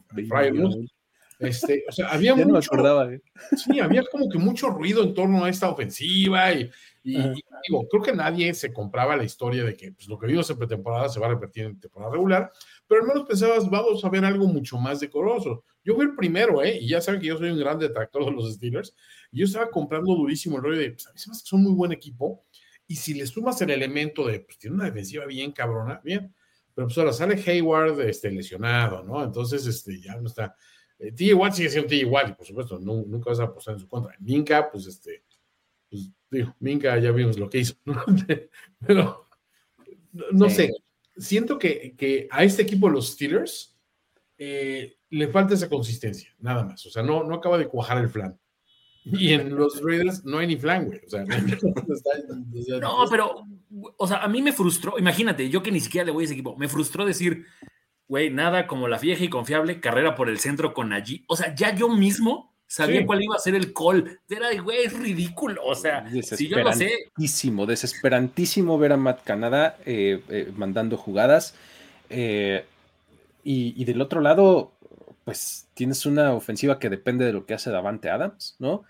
este, o sea, [laughs] había mucho, ¿eh? Sí, había como que mucho ruido en torno a esta ofensiva y, digo, creo que nadie se compraba la historia de que pues, lo que vimos en pretemporada se va a repetir en temporada regular, pero al menos pensabas, vamos a ver algo mucho más decoroso. Yo fui el primero, ¿eh? Y ya saben que yo soy un gran detractor de los Steelers. Y yo estaba comprando durísimo el rollo de, pues a mí se me hace que son muy buen equipo. Y si le sumas el elemento de, pues tiene una defensiva bien cabrona, bien. Pero pues ahora sale Hayward este, lesionado, ¿no? Entonces, este, ya no está. Eh, T. Watt sigue siendo T. y por supuesto, nunca vas a apostar en su contra. Minka, pues este, pues digo, Minka ya vimos lo que hizo, ¿no? [laughs] Pero, no, sé, siento que, que, a este equipo, los Steelers, eh, le falta esa consistencia, nada más. O sea, no, no acaba de cuajar el flan. Y en [laughs] los Raiders no hay ni flan, güey. O sea, [laughs] no, pero, o sea, a mí me frustró, imagínate, yo que ni siquiera le voy a ese equipo, me frustró decir, güey, nada como la vieja y confiable carrera por el centro con allí. O sea, ya yo mismo sabía cuál iba a ser el call. Era güey, es ridículo. O sea, si yo lo sé. Desesperantísimo, desesperantísimo ver a Matt Canada eh, eh, mandando jugadas. Eh, y, del otro lado, pues tienes una ofensiva que depende de lo que hace Davante Adams, ¿no?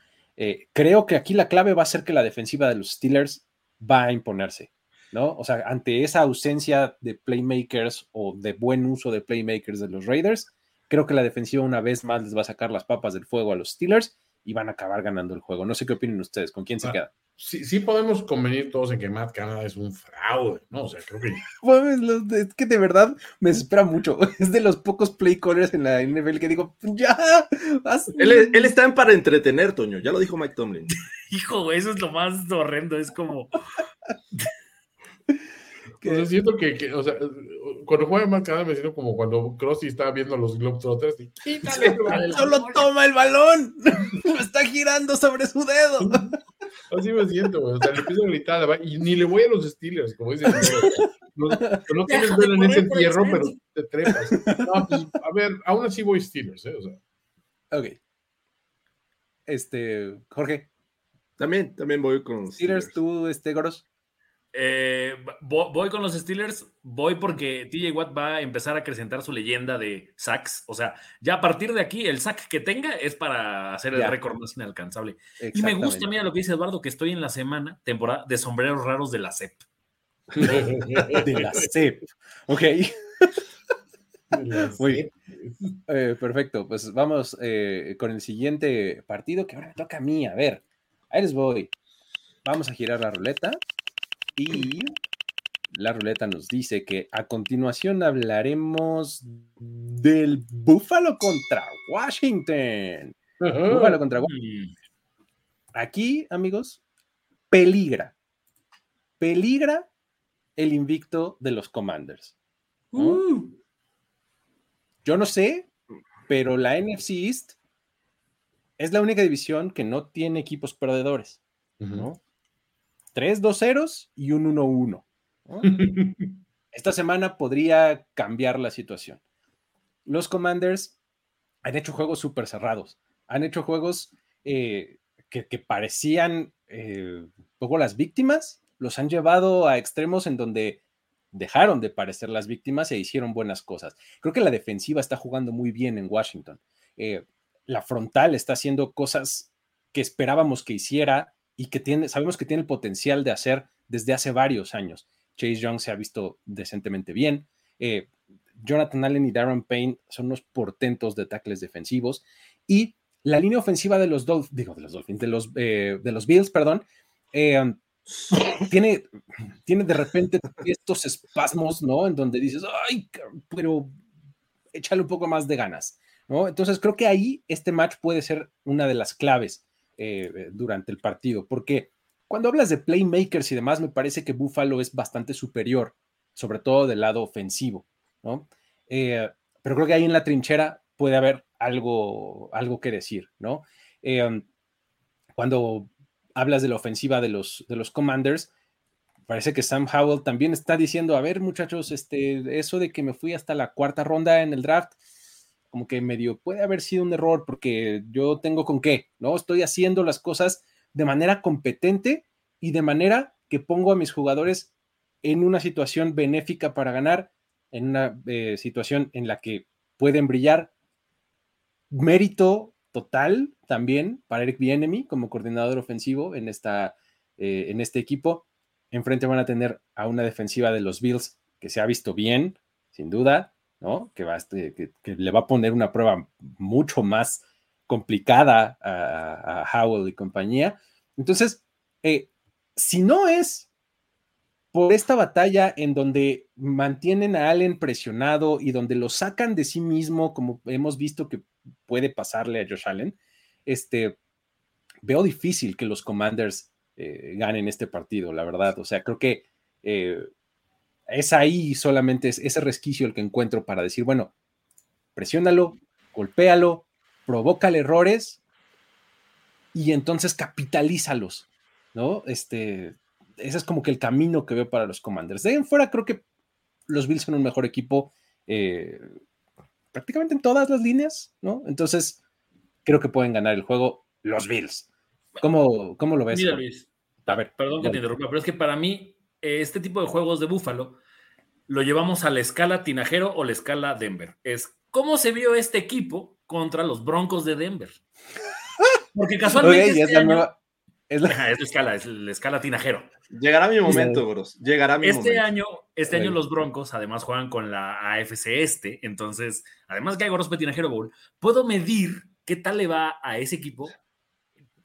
Creo que aquí la clave va a ser que la defensiva de los Steelers va a imponerse, ¿no? O sea, ante esa ausencia de playmakers o de buen uso de playmakers de los Raiders, creo que la defensiva una vez más les va a sacar las papas del fuego a los Steelers y van a acabar ganando el juego. No sé qué opinan ustedes, ¿con quién se ah, queda? sí, sí podemos convenir todos en que Matt Canada es un fraude, ¿no? O sea, creo que... [laughs] es que de verdad me espera mucho. [laughs] Es de los pocos play callers en la NFL que digo, ya, él, él, está en para entretener, Toño, ya lo dijo Mike Tomlin. [laughs] Hijo, eso es lo más horrendo, es como... [laughs] O sea, siento que, o sea, cuando juega más cada me siento como cuando Crossy estaba viendo a los Globetrotters y ¡Quítale! ¡Solo toma el balón! ¡Lo [laughs] está girando sobre su dedo! [laughs] Así me siento, güey. O sea, le empiezo a gritar y ni le voy a los Steelers, como dicen. No, no tienes ver en ese entierro, pero te trepas. No, pues, a ver, aún así voy Steelers, ¿eh? O sea. Ok. Este, Jorge. También, también voy con Steelers. Steelers. ¿Tú, este, Goros? Eh, voy con los Steelers, voy porque TJ Watt va a empezar a acrecentar su leyenda de sacks. O sea, ya a partir de aquí, el sack que tenga es para hacer el récord más inalcanzable. Y me gusta, mira lo que dice Eduardo, que estoy en la semana, temporada de sombreros raros de la CEP. [laughs] de la CEP. Ok. [laughs] Muy bien. Eh, perfecto. Pues vamos eh, con el siguiente partido que ahora me toca a mí. A ver, ahí les voy. Vamos a girar la ruleta. Y la ruleta nos dice que a continuación hablaremos del Búfalo contra Washington. Búfalo contra Washington. Aquí, amigos, peligra. Peligra el invicto de los Commanders. Uh. Yo no sé, pero la NFC East es la única división que no tiene equipos perdedores. ¿no? Tres 2 ceros y un 1-1. [laughs] Esta semana podría cambiar la situación. los Commanders han hecho juegos súper cerrados, han hecho juegos eh, que, parecían eh, un poco las víctimas, los han llevado a extremos en donde dejaron de parecer las víctimas e hicieron buenas cosas. Creo que la defensiva está jugando muy bien en Washington. Eh, la frontal está haciendo cosas que esperábamos que hiciera y que tiene, sabemos que tiene el potencial de hacer desde hace varios años. Chase Young se ha visto decentemente bien. Eh, Jonathan Allen y Darren Payne son unos portentos de tackles defensivos. Y la línea ofensiva de los Dolphins, digo, de los Dolphins, de los, eh, de los Bills, perdón, tiene, tiene de repente estos espasmos, ¿no? En donde dices, ay, pero échale un poco más de ganas, ¿no? Entonces creo que ahí este match puede ser una de las claves eh, durante el partido, porque cuando hablas de playmakers y demás, me parece que Buffalo es bastante superior, sobre todo del lado ofensivo, ¿no? Eh, pero creo que ahí en la trinchera puede haber algo, algo que decir, ¿no? Eh, cuando hablas de la ofensiva de los, de los Commanders, parece que Sam Howell también está diciendo, a ver muchachos, este, eso de que me fui hasta la cuarta ronda en el draft, como que medio puede haber sido un error porque yo tengo con qué, ¿no? Estoy haciendo las cosas de manera competente y de manera que pongo a mis jugadores en una situación benéfica para ganar, en una eh, situación en la que pueden brillar. Mérito total también para Eric Bienemy como coordinador ofensivo en, esta, eh, en este equipo. Enfrente van a tener a una defensiva de los Bills que se ha visto bien, sin duda, ¿no? Que, va, este, que, le va a poner una prueba mucho más complicada a, Howell y compañía. Entonces, eh, si no es por esta batalla en donde mantienen a Allen presionado y donde lo sacan de sí mismo, como hemos visto que puede pasarle a Josh Allen, este, veo difícil que los Commanders eh, ganen este partido, la verdad. O sea, creo que eh, es ahí solamente ese resquicio el que encuentro para decir, bueno, presiónalo, golpéalo, provócale errores y entonces capitalízalos, ¿no? Este, ese es como que el camino que veo para los Commanders. De ahí en fuera, creo que los Bills son un mejor equipo eh, prácticamente en todas las líneas, ¿no? Entonces, creo que pueden ganar el juego los Bills. ¿Cómo, cómo lo ves? Mira, Luis. A ver, perdón que te interrumpa, pero es que para mí, este tipo de juegos de Búfalo lo llevamos a la escala Tinajero o la escala Denver. Es cómo se vio este equipo contra los Broncos de Denver. Porque casualmente. este es, la... escala, es la escala Tinajero. Llegará mi momento, bros. Llegará mi este Año, este año los Broncos además juegan con la AFC Este, entonces, además que hay Goros Tinajero Bowl, puedo medir qué tal le va a ese equipo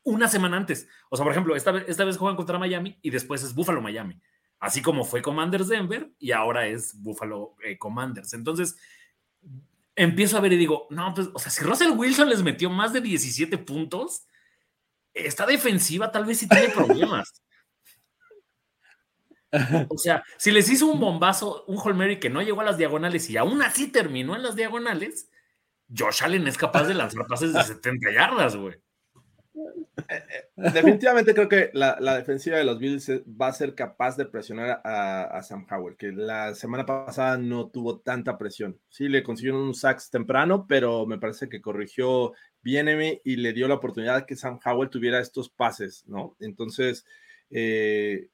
una semana antes. O sea, por ejemplo, esta vez, esta vez juegan contra Miami y después es Buffalo Miami. Así como fue Commanders Denver y ahora es Buffalo eh, Commanders. Entonces, empiezo a ver y digo, no, pues, o sea, si Russell Wilson les metió más de 17 puntos, esta defensiva tal vez sí tiene problemas. O sea, si les hizo un bombazo, un Holmeri que no llegó a las diagonales y aún así terminó en las diagonales, Josh Allen es capaz de lanzar pases de 70 yardas, güey. Eh, eh, definitivamente creo que la, defensiva de los Bills va a ser capaz de presionar a, Sam Howell, que la semana pasada no tuvo tanta presión. Sí, le consiguieron un sacks temprano, pero me parece que corrigió bien y le dio la oportunidad que Sam Howell tuviera estos pases, ¿no? Entonces, eh,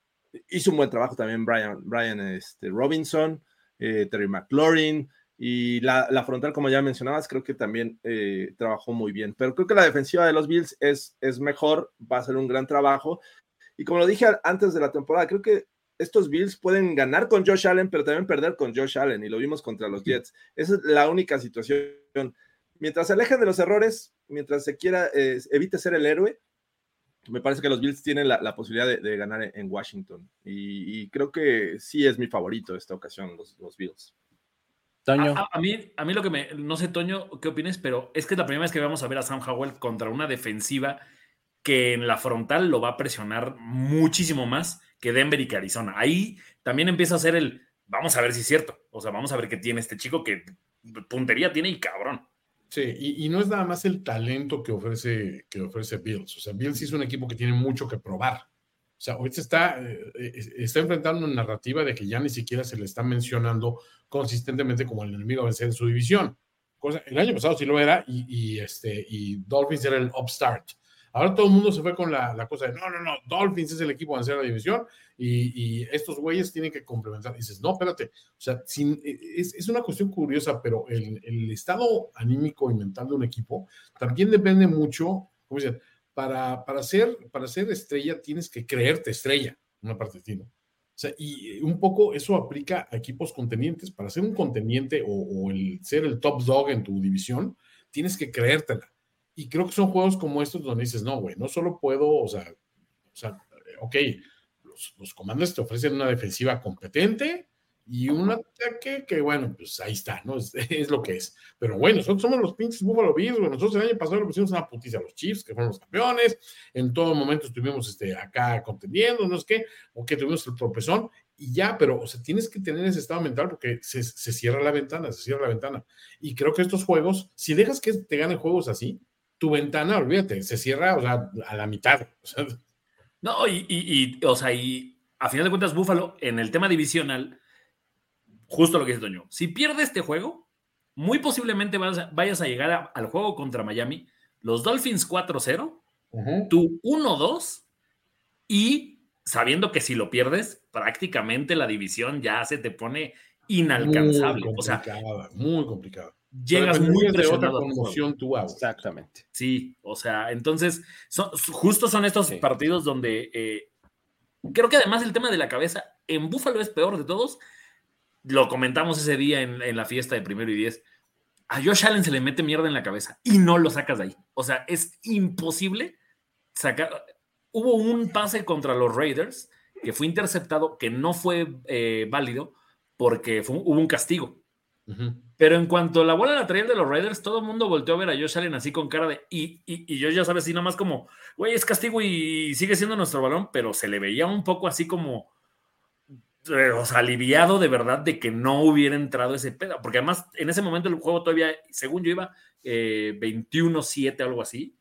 hizo un buen trabajo también Brian, Brian este, Robinson, Terry McLaurin, y la, frontal, como ya mencionabas, creo que también eh, trabajó muy bien. Pero creo que la defensiva de los Bills es, es mejor, va a ser un gran trabajo. Y como lo dije antes de la temporada, creo que estos Bills pueden ganar con Josh Allen, pero también perder con Josh Allen. Y lo vimos contra los Jets. Esa es la única situación. Mientras se alejen de los errores, mientras se quiera, evite ser el héroe, me parece que los Bills tienen la, posibilidad de, ganar en, Washington. Y, creo que sí es mi favorito esta ocasión, los, los Bills. A, mí, a mí lo que me. No sé, Toño, qué opinas, pero es que es la primera vez que vamos a ver a Sam Howell contra una defensiva que en la frontal lo va a presionar muchísimo más que Denver y que Arizona. Ahí también empieza a ser el. Vamos a ver si es cierto. O sea, vamos a ver qué tiene este chico que puntería tiene y cabrón. Sí, y, y, no es nada más el talento que ofrece, que ofrece Bills. O sea, Bills es un equipo que tiene mucho que probar. O sea, ahorita está, eh, eh, está enfrentando una narrativa de que ya ni siquiera se le está mencionando consistentemente como el enemigo a vencer en su división. cosa, el año pasado sí lo era, y, y este, y Dolphins era el upstart. Ahora todo el mundo se fue con la, la cosa de, no, no, no, Dolphins es el equipo a vencer la división y, y, estos güeyes tienen que complementar. Y dices, no, espérate, o sea, sin, es, es, una cuestión curiosa, pero el, el, estado anímico y mental de un equipo también depende mucho, como dicen, para, para, ser, para ser estrella tienes que creerte estrella, una parte de ti, ¿no? O sea, y un poco eso aplica a equipos contenientes. Para ser un conteniente o, o el ser el top dog en tu división, tienes que creértela. Y creo que son juegos como estos donde dices, no, güey, no solo puedo, o sea, o sea ok, los, los comandos te ofrecen una defensiva competente y un ataque que, bueno, pues ahí está, ¿no? Es, [laughs] es, lo que es. Pero bueno, nosotros somos los pinches Buffalo Bills. Nosotros el año pasado le pusimos una putiza a los Chiefs, que fueron los campeones. En todo momento estuvimos este, acá contendiendo, no es que, o que tuvimos el tropezón y ya, pero, o sea, tienes que tener ese estado mental porque se, se cierra la ventana, se cierra la ventana. Y creo que estos juegos, si dejas que te ganen juegos así, tu ventana, olvídate, se cierra o sea, a la mitad. O sea. No, y, y, y, o sea, y a final de cuentas, Búfalo, en el tema divisional, justo lo que dice Toño, si pierde este juego, muy posiblemente vayas a, vayas a llegar a, al juego contra Miami, los Dolphins 4-0, uh -huh. tú 1-2, y sabiendo que si lo pierdes, prácticamente la división ya se te pone inalcanzable. Muy o sea, muy complicado llegas muy de otra conmoción tú hago. Exactamente. Sí, o sea, entonces, son, justo son estos sí. partidos donde eh, creo que además el tema de la cabeza en Búfalo es peor de todos. Lo comentamos ese día en, en, la fiesta de primero y diez. A Josh Allen se le mete mierda en la cabeza y no lo sacas de ahí. O sea, es imposible sacar. Hubo un pase contra los Raiders que fue interceptado, que no fue eh, válido porque fue, hubo un castigo. Uh -huh. Pero en cuanto la bola la traía de los Raiders, todo el mundo volteó a ver a Josh Allen así con cara de. Y, y, y yo ya sabes, así nomás como, güey, es castigo y sigue siendo nuestro balón, pero se le veía un poco así como. Eh, o sea, aliviado de verdad de que no hubiera entrado ese pedo. Porque además, en ese momento el juego todavía, según yo iba, eh, 21-7, algo así.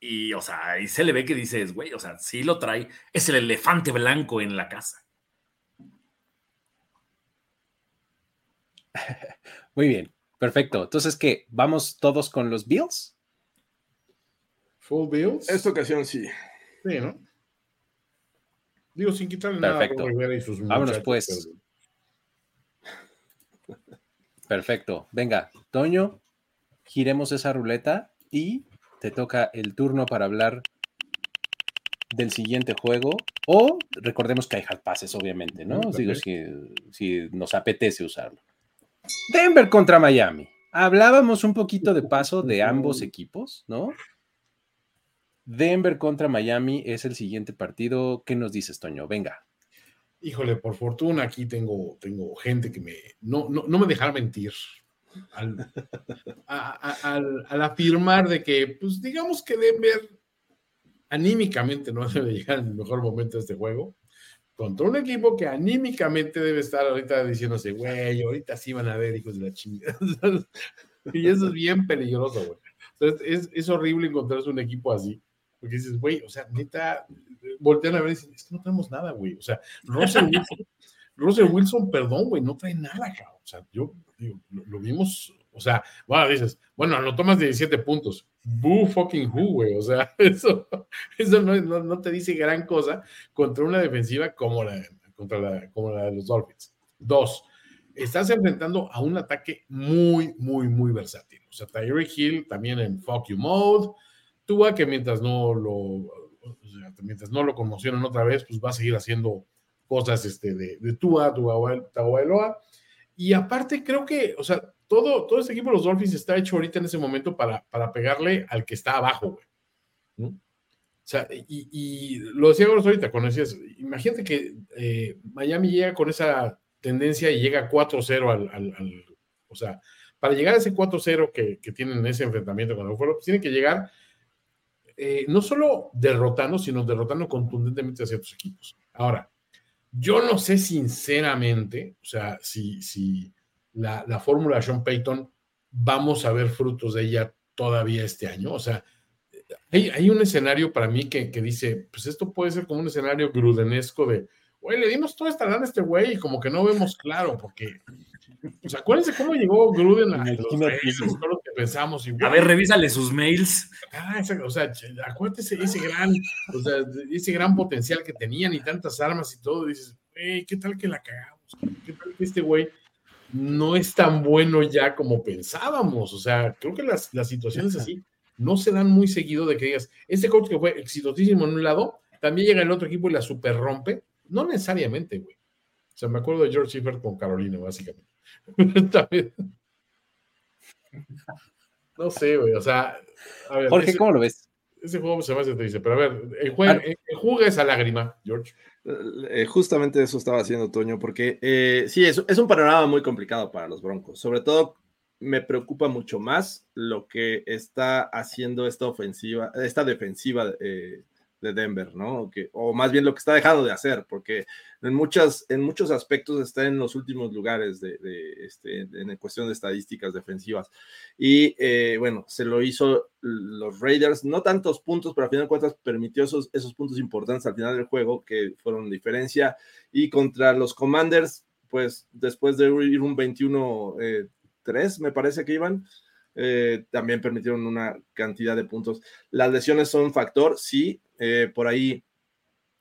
Y, o sea, ahí se le ve que dices, güey, o sea, sí lo trae. Es el elefante blanco en la casa. [laughs] Muy bien, perfecto. Entonces, ¿qué? ¿Vamos todos con los Bills? ¿Full Bills? Esta ocasión sí. Sí, ¿no? Digo, sin quitarle perfecto. nada a y sus Vámonos pues. Pero... Perfecto. Venga, Toño, giremos esa ruleta y te toca el turno para hablar del siguiente juego. O recordemos que hay hard passes, obviamente, ¿no? Digo, si, si nos apetece usarlo. Denver contra Miami. Hablábamos un poquito de paso de ambos equipos, ¿no? Denver contra Miami es el siguiente partido. ¿Qué nos dices, Toño? Venga. Híjole, por fortuna aquí tengo, tengo gente que me no, no, no me deja mentir al, al, afirmar de que, pues digamos que Denver anímicamente no [laughs] debe llegar en el mejor momento de este juego contra un equipo que anímicamente debe estar ahorita diciéndose, güey, ahorita sí van a ver hijos de la chingada. [laughs] y eso es bien peligroso, güey. Es, es, horrible encontrarse un equipo así. Porque dices, güey, o sea, neta, voltean a ver y dicen, es que no tenemos nada, güey. O sea, Russell Wilson, [laughs] Russell Wilson perdón, güey, no trae nada, cabrón. O sea, yo digo, lo, lo, vimos, o sea, bueno, dices, bueno, anotó más de 17 puntos. Boo fucking who, güey. O sea, [laughs] eso, eso no, no, no, te dice gran cosa contra una defensiva como la, contra la, como la de los Dolphins. Dos, estás enfrentando a un ataque muy, muy, muy versátil. O sea, Tyreek Hill también en fuck you mode. Tua, que mientras no lo, mientras no lo conmocionen otra vez, pues va a seguir haciendo cosas este, de, de Tua, Tua, Y aparte, creo que, o sea, todo, todo este equipo de los Dolphins está hecho ahorita en ese momento para, para pegarle al que está abajo, güey. ¿no? O sea, y, lo decía ahorita cuando decías, imagínate que eh, Miami llega con esa tendencia y llega 4-0 al, o sea, para llegar a ese 4-0 que, que, tienen en ese enfrentamiento con el Buffalo, pues tienen que llegar eh, no solo derrotando, sino derrotando contundentemente a ciertos equipos. Ahora, yo no sé sinceramente, o sea, si, si la, la fórmula Sean Payton, vamos a ver frutos de ella todavía este año. O sea, hay, hay un escenario para mí que, que, dice, pues esto puede ser como un escenario grudenesco de, güey, le dimos toda esta lana a este güey y como que no vemos claro, porque Pues acuérdense cómo llegó Gruden a los todo lo que pensamos. Y, A ver, revísale sus mails. Ah, o sea, acuérdate ese gran, o sea, ese gran potencial que tenían y tantas armas y todo, dices, hey, ¿qué tal que la cagamos? ¿Qué tal que este güey no es tan bueno ya como pensábamos? O sea, creo que las, las situaciones así no se dan muy seguido de que digas, este coach que fue exitosísimo en un lado, también llega el otro equipo y la super rompe. No necesariamente, güey. O sea, me acuerdo de George Seifert con Carolina, básicamente. [laughs] También. No sé, güey, o sea, a ver, Jorge, ese- ¿cómo lo ves? ese juego se me hace triste, pero a ver, enjuaga, enjuga esa lágrima, George. Eh, justamente eso estaba haciendo Toño, porque eh, sí, es, es un panorama muy complicado para los Broncos. Sobre todo, me preocupa mucho más lo que está haciendo esta ofensiva, esta defensiva eh, de Denver, ¿no? O más bien lo que está dejando de hacer, porque en, muchas, en muchos aspectos está en los últimos lugares de, de, este, en cuestión de estadísticas defensivas. Y eh, bueno, se lo hizo los Raiders, no tantos puntos, pero al final de cuentas permitió esos, esos puntos importantes al final del juego que fueron diferencia. Y contra los Commanders, pues después de ir un 21-3, me parece que iban, eh, también permitieron una cantidad de puntos. Las lesiones son un factor, sí, eh, por ahí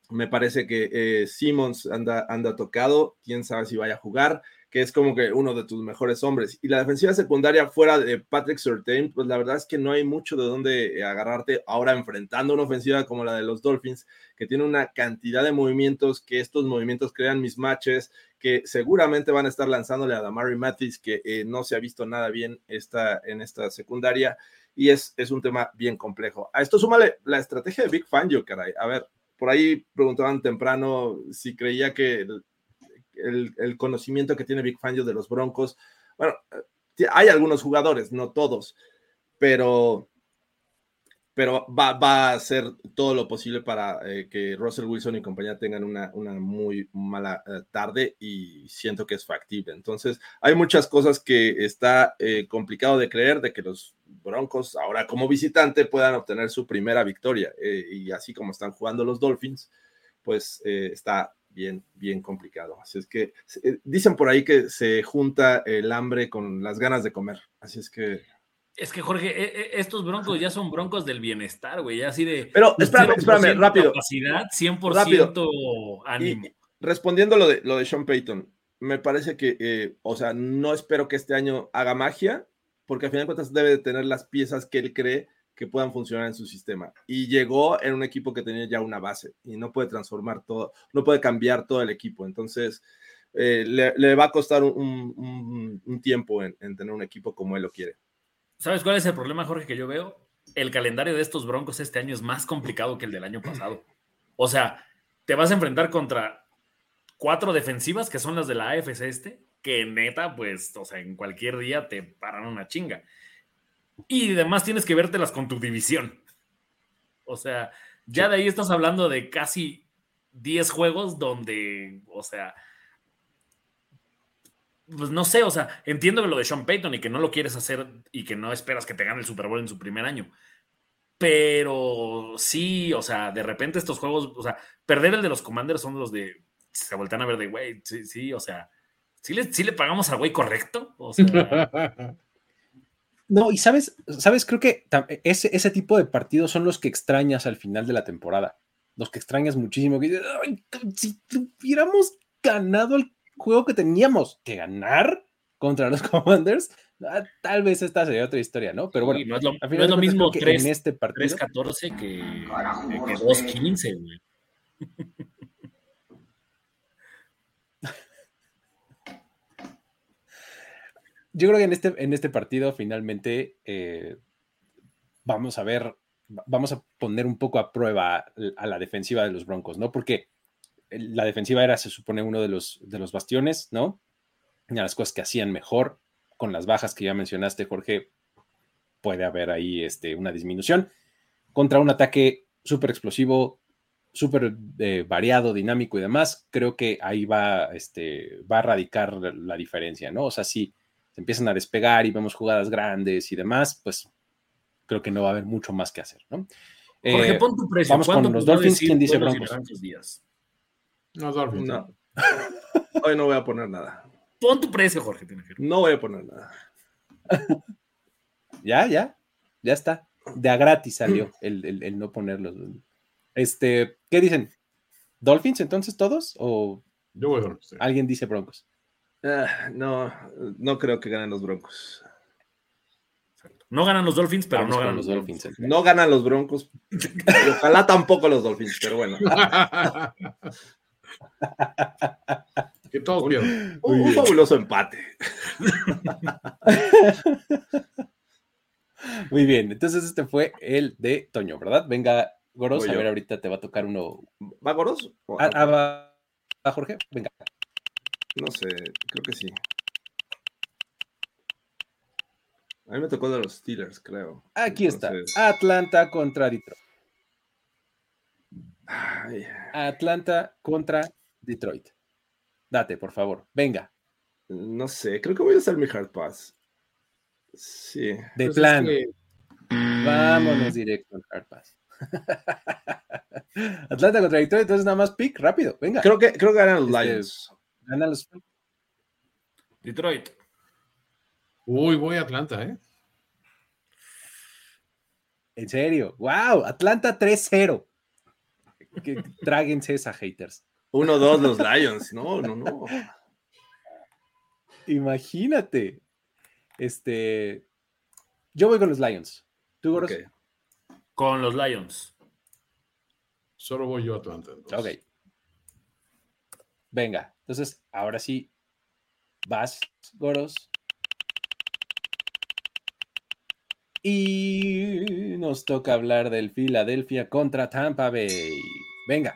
me parece que eh, Simmons anda, anda tocado, quién sabe si vaya a jugar, que es como que uno de tus mejores hombres. Y la defensiva secundaria fuera de Patrick Surtain, pues la verdad es que no hay mucho de dónde agarrarte ahora enfrentando una ofensiva como la de los Dolphins, que tiene una cantidad de movimientos, que estos movimientos crean mismatches, que seguramente van a estar lanzándole a Damari Mathis, que eh, no se ha visto nada bien esta, en esta secundaria, y es, es un tema bien complejo. A esto súmale la estrategia de Big Fangio, caray. A ver, por ahí preguntaban temprano si creía que el, conocimiento que tiene Big Fangio de los Broncos. Bueno, hay algunos jugadores, no todos, pero, pero va, a hacer todo lo posible para eh, que Russell Wilson y compañía tengan una, una muy mala eh, tarde y siento que es factible. Entonces, hay muchas cosas que está eh, complicado de creer de que los Broncos ahora como visitante puedan obtener su primera victoria eh, y así como están jugando los Dolphins, pues eh, está bien, bien complicado. Así es que eh, dicen por ahí que se junta el hambre con las ganas de comer. Así es que. Es que, Jorge, eh, estos broncos ya son broncos del bienestar, güey. Así de. Pero espérame, espérame, rápido. Capacidad, 100% rápido. ánimo. Y, respondiendo lo de, lo de Sean Payton, me parece que, o sea, no espero que este año haga magia, porque al final de cuentas debe de tener las piezas que él cree que puedan funcionar en su sistema. Y llegó en un equipo que tenía ya una base y no puede transformar todo, no puede cambiar todo el equipo. Entonces, eh, le, va a costar un tiempo en, en, tener un equipo como él lo quiere. ¿Sabes cuál es el problema, Jorge, que yo veo? El calendario de estos Broncos este año es más complicado que el del año pasado. O sea, te vas a enfrentar contra cuatro defensivas que son las de la AFC este, que neta, pues, o sea, en cualquier día te paran una chinga. Y además tienes que vértelas con tu división. O sea, ya de ahí estás hablando de casi 10 juegos donde, o sea, pues no sé, o sea, entiendo lo de Sean Payton y que no lo quieres hacer y que no esperas que te gane el Super Bowl en su primer año. Pero sí, o sea, de repente estos juegos, o sea, perder el de los Commanders son los de, se voltean a ver de, güey, sí, sí, o sea, ¿sí le, sí le pagamos al güey correcto? O sea... [laughs] No, y sabes, sabes, creo que ese, ese tipo de partidos son los que extrañas al final de la temporada. Los que extrañas muchísimo. Que, Ay, si hubiéramos ganado el juego que teníamos que ganar contra los [laughs] Commanders, ah, tal vez esta sería otra historia, ¿no? Pero bueno, sí, no es lo, al final no es lo mismo que 3, en este partido. 3-14 que, que 2-15, güey. [laughs] Yo creo que en este, en este partido finalmente eh, vamos a ver, vamos a poner un poco a prueba a la defensiva de los Broncos, ¿no? Porque la defensiva era, se supone, uno de los, de los bastiones, ¿no? Una de las cosas que hacían mejor con las bajas que ya mencionaste, Jorge, puede haber ahí este, una disminución contra un ataque súper explosivo, súper eh, variado, dinámico y demás. Creo que ahí va, este, va a radicar la diferencia, ¿no? O sea, si se empiezan a despegar y vemos jugadas grandes y demás, pues creo que no va a haber mucho más que hacer, ¿no? Jorge, eh, pon tu precio. Vamos con los Dolphins. ¿Quién dice Broncos? No, Dolphins. No. Hoy no voy a poner nada. Pon tu precio, Jorge. No voy a poner nada. [laughs] Ya, ya, ya está. De a gratis salió el, el- el no ponerlos. Este, ¿qué dicen? ¿Dolphins entonces todos? ¿O Yo voy a alguien dice Broncos? Ah, no, no creo que ganen los Broncos. No ganan los Dolphins, pero Vamos no ganan los los Dolphins. No ganan los Broncos. ojalá tampoco los Dolphins, pero bueno. [laughs] que pierdan. Un, un fabuloso empate. [laughs] Muy bien, entonces este fue el de Toño, ¿verdad? Venga, Goros, a ver, ahorita te va a tocar uno. ¿Va Goros? O- Ah, ah, va- va, Jorge, venga. No sé, creo que sí. A mí me tocó de los Steelers, creo. Aquí está. Atlanta contra Detroit. ay, Atlanta contra Detroit. Date, por favor. Venga, no sé, creo que voy a hacer mi hard pass. Sí. de Pues es plan. que- Vámonos directo al Hard Pass. [laughs] Atlanta contra Detroit, entonces nada más pick, rápido. Venga. Creo que, creo que ganan los Este, Lions. Gana los- Detroit. Uy, voy a Atlanta, ¿eh? En serio. Wow, Atlanta 3-0. Que- Tráguense esa haters. 1-2 los Lions. No, no, no. Imagínate. Este. Yo voy con los Lions. ¿Tú, Goros? Ok. Con los Lions. Solo voy yo a Atlanta. entonces. Ok. Venga, entonces ahora sí. Vas, Goros. Y nos toca hablar del Philadelphia contra Tampa Bay. Venga.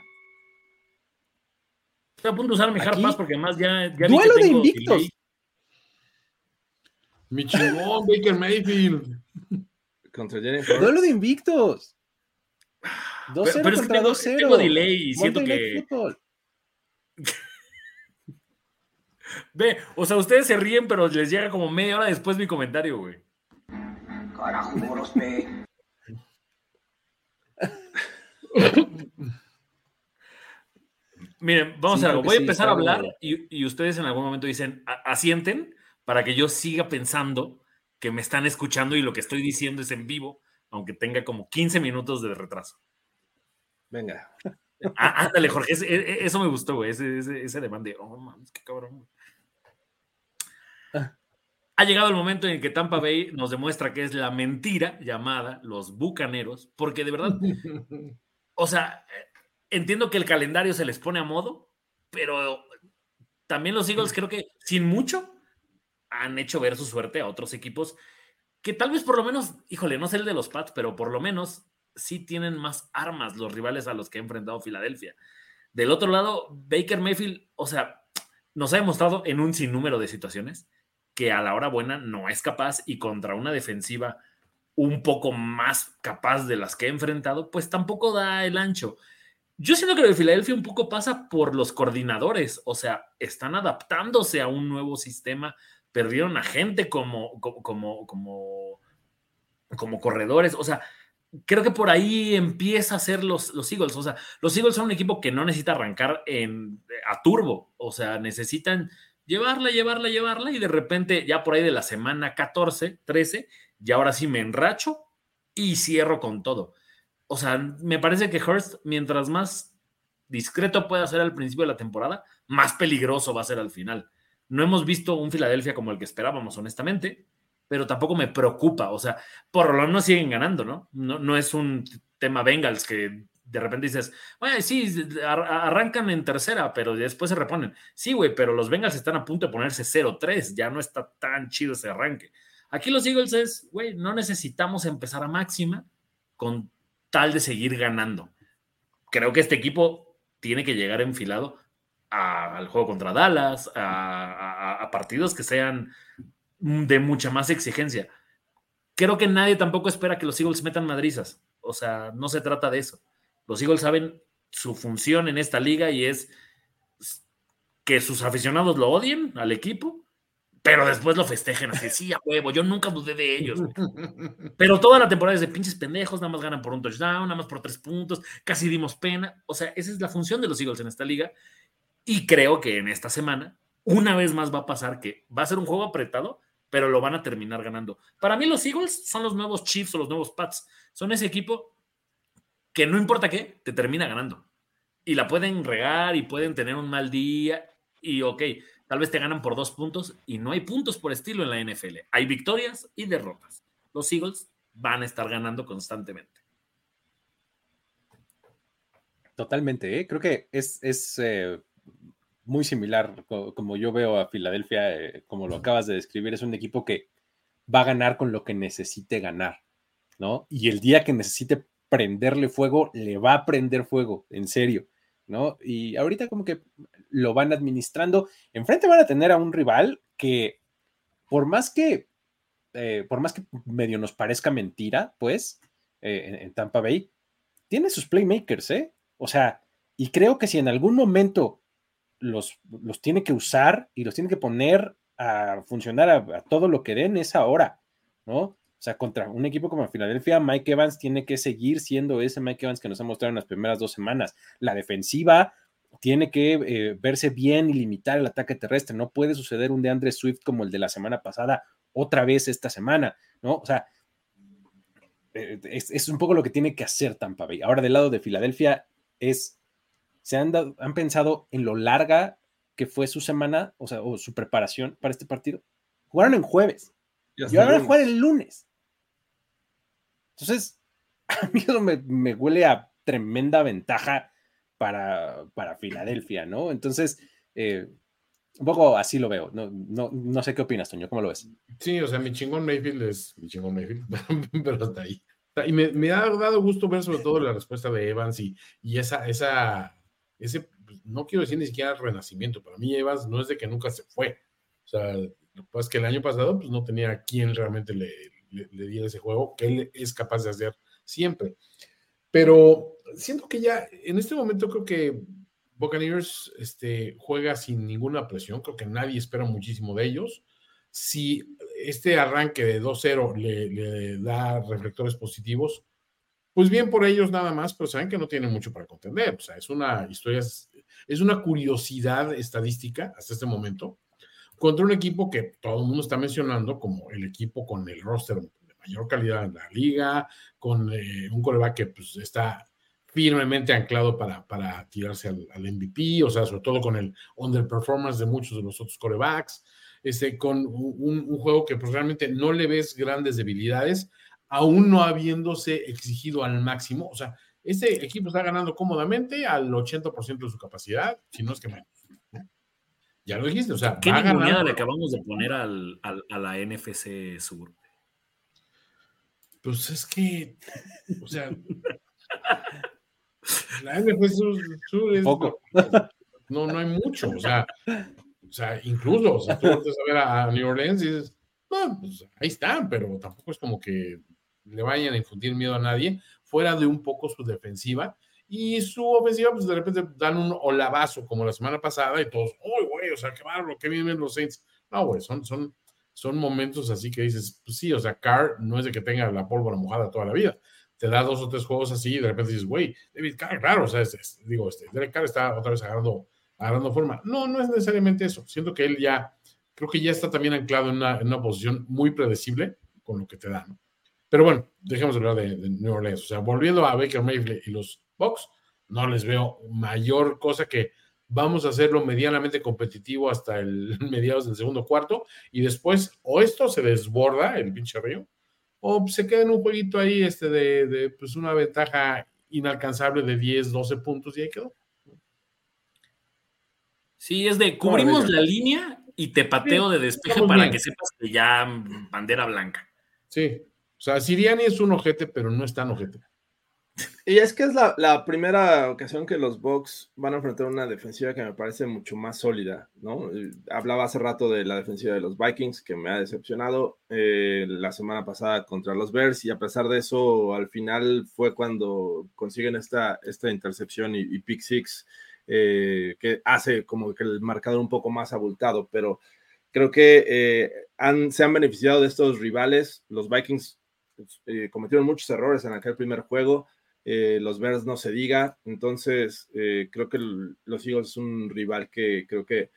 Estoy a punto de usar mi hard pass porque además ya, Duelo de invictos. delay. Mi chingón, Baker Mayfield. Contra Jennifer. Duelo de invictos. 2-0 Pero, pero es que contra tengo, 2-0. tengo delay y siento que. Ve, o sea, ustedes se ríen, pero les llega como media hora después mi comentario, güey. Carajo, moros, pe. [laughs] Miren, vamos Sí, a algo. Voy a sí, empezar a hablar y, y ustedes en algún momento dicen, "A- asienten para que yo siga pensando que me están escuchando y lo que estoy diciendo es en vivo, aunque tenga como 15 minutos de retraso. Venga. Ah, ándale, Jorge, ese- e- e- eso me gustó, güey, ese, ese, ese de, oh, mames, qué cabrón. güey". Ha llegado el momento en que Tampa Bay nos demuestra que es la mentira llamada los bucaneros, porque de verdad [laughs] o sea, entiendo que el calendario se les pone a modo, pero también los Eagles creo que sin mucho han hecho ver su suerte a otros equipos que tal vez por lo menos, híjole, no sé el de los Pats, pero por lo menos sí tienen más armas los rivales a los que ha enfrentado Filadelfia. Del otro lado, Baker Mayfield, o sea, nos ha demostrado en un sinnúmero de situaciones que a la hora buena no es capaz y contra una defensiva un poco más capaz de las que he enfrentado, pues tampoco da el ancho. Yo siento que lo de Filadelfia un poco pasa por los coordinadores, o sea, están adaptándose a un nuevo sistema, perdieron a gente como, como, como, como, como corredores, o sea, creo que por ahí empieza a ser los, los Eagles, o sea, los Eagles son un equipo que no necesita arrancar a turbo, o sea, necesitan llevarla, llevarla, llevarla y de repente ya por ahí de la semana 14, 13, y ahora sí me enracho y cierro con todo. O sea, me parece que Hurst, mientras más discreto pueda ser al principio de la temporada, más peligroso va a ser al final. No hemos visto un Filadelfia como el que esperábamos, honestamente, pero tampoco me preocupa. O sea, por lo menos siguen ganando, ¿no? No, es un tema Bengals que de repente dices, bueno, sí, ar- arrancan en tercera, pero después se reponen. Sí, güey, pero los Bengals están a punto de ponerse 0-3, ya no está tan chido ese arranque. Aquí los Eagles es, güey, no necesitamos empezar a máxima con tal de seguir ganando. Creo que este equipo tiene que llegar enfilado al juego contra Dallas, a partidos que sean de mucha más exigencia. Creo que nadie tampoco espera que los Eagles metan madrizas. O sea, no se trata de eso. Los Eagles saben su función en esta liga y es que sus aficionados lo odien al equipo, pero después lo festejen así, sí, a huevo, yo nunca dudé de ellos. [laughs] Pero toda la temporada es de pinches pendejos, nada más ganan por un touchdown, nada más por tres puntos, casi dimos pena. O sea, esa es la función de los Eagles en esta liga. Y creo que en esta semana una vez más va a pasar que va a ser un juego apretado, pero lo van a terminar ganando. Para mí los Eagles son los nuevos Chiefs o los nuevos Pats. Son ese equipo que no importa qué, te termina ganando. Y la pueden regar y pueden tener un mal día y ok, tal vez te ganan por dos puntos y no hay puntos por estilo en la NFL. Hay victorias y derrotas. Los Eagles van a estar ganando constantemente. Totalmente, ¿eh? creo que es, es eh, muy similar como yo veo a Filadelfia, eh, como lo acabas de describir, es un equipo que va a ganar con lo que necesite ganar, ¿no? Y el día que necesite prenderle fuego, le va a prender fuego, en serio, ¿no? Y ahorita como que lo van administrando. Enfrente van a tener a un rival que, por más que, por más que medio nos parezca mentira, pues, en, en Tampa Bay, tiene sus playmakers, ¿eh? O sea, y creo que si en algún momento los, los tiene que usar y los tiene que poner a funcionar a, todo lo que den es ahora, ¿no? O sea, contra un equipo como Filadelfia, Mike Evans tiene que seguir siendo ese Mike Evans que nos ha mostrado en las primeras dos semanas. La defensiva tiene que eh, verse bien y limitar el ataque terrestre. No puede suceder un de Andre Swift como el de la semana pasada, otra vez esta semana, ¿no? O sea, eh, es, es, un poco lo que tiene que hacer Tampa Bay. Ahora, del lado de Filadelfia, es, se han, han pensado en lo larga que fue su semana, o sea, o su preparación para este partido. Jugaron en jueves y, ahora van a jugar el lunes. Entonces, [laughs] a mí eso me, me huele a tremenda ventaja para, para Filadelfia, ¿no? Entonces, eh, un poco así lo veo. No, no, no, sé qué opinas, Toño, ¿cómo lo ves? Sí, o sea, mi chingón Mayfield es mi chingón Mayfield, [laughs] pero hasta ahí. Y me, me, ha dado gusto ver sobre todo la respuesta de Evans y, y esa, esa, ese, pues, no quiero decir ni siquiera renacimiento, para mí Evans no es de que nunca se fue. O sea, lo que pasa es que el año pasado pues no tenía quien realmente le, le, le diera ese juego, que él es capaz de hacer siempre. Pero siento que ya en este momento creo que Buccaneers este, juega sin ninguna presión, creo que nadie espera muchísimo de ellos. Si este arranque de 2-0 le, le, da reflectores positivos, pues bien por ellos nada más, pero saben que no tienen mucho para contender. O sea, es una historia, es una curiosidad estadística hasta este momento contra un equipo que todo el mundo está mencionando como el equipo con el roster de mayor calidad en la liga, con eh, un coreback que pues, está firmemente anclado para, para tirarse al, MVP, o sea, sobre todo con el underperformance de muchos de los otros corebacks este, con un, un, juego que pues, realmente no le ves grandes debilidades, aún no habiéndose exigido al máximo. O sea, este equipo está ganando cómodamente al 80% de su capacidad, si no es que menos. Ya lo dijiste, o sea, ¿qué ninguneada le acabamos de poner al, al, a la NFC Sur? Pues es que, o sea, la NFC Sur, Sur es. Poco. No, no hay mucho, o sea, o sea, incluso, o sea, tú vas a ver a New Orleans y dices, no, pues ahí están, pero tampoco es como que le vayan a infundir miedo a nadie, fuera de un poco su defensiva. Y su ofensiva, pues de repente dan un olabazo como la semana pasada y todos, uy, güey, o sea, qué bárbaro, qué bien ven los Saints. No, güey, son, son, son momentos así que dices, pues sí, o sea, Carr no es de que tenga la pólvora mojada toda la vida. Te da dos o tres juegos así y de repente dices, güey, David Carr, claro, o sea, es, digo, este, Derek Carr está otra vez agarrando agarrando forma. No, no es necesariamente eso. Siento que él ya, creo que ya está también anclado en una, en una posición muy predecible con lo que te da, ¿no? Pero bueno, dejemos de hablar de, de, New Orleans. O sea, volviendo a Baker Mayfield y los Bucks, no les veo mayor cosa que vamos a hacerlo medianamente competitivo hasta el [laughs] mediados del segundo cuarto y después o esto se desborda, el pinche río, o se queda en un jueguito ahí este de, de pues una ventaja inalcanzable de 10, 12 puntos y ahí quedó. Sí, es de cubrimos la línea y te pateo de despeje para bien. que sepas que ya bandera blanca. Sí, sea, Siriani es un ojete, pero no es tan ojete. Y es que es la, primera ocasión que los Bucks van a enfrentar una defensiva que me parece mucho más sólida, ¿no? Hablaba hace rato de la defensiva de los Vikings, que me ha decepcionado eh, la semana pasada contra los Bears, y a pesar de eso, al final fue cuando consiguen esta, esta intercepción y, y pick six eh, que hace como que el marcador un poco más abultado, pero creo que eh, han, se han beneficiado de estos rivales. Los Vikings eh, cometieron muchos errores en aquel primer juego, eh, los Bears no se diga, entonces creo que los Eagles es un rival que creo que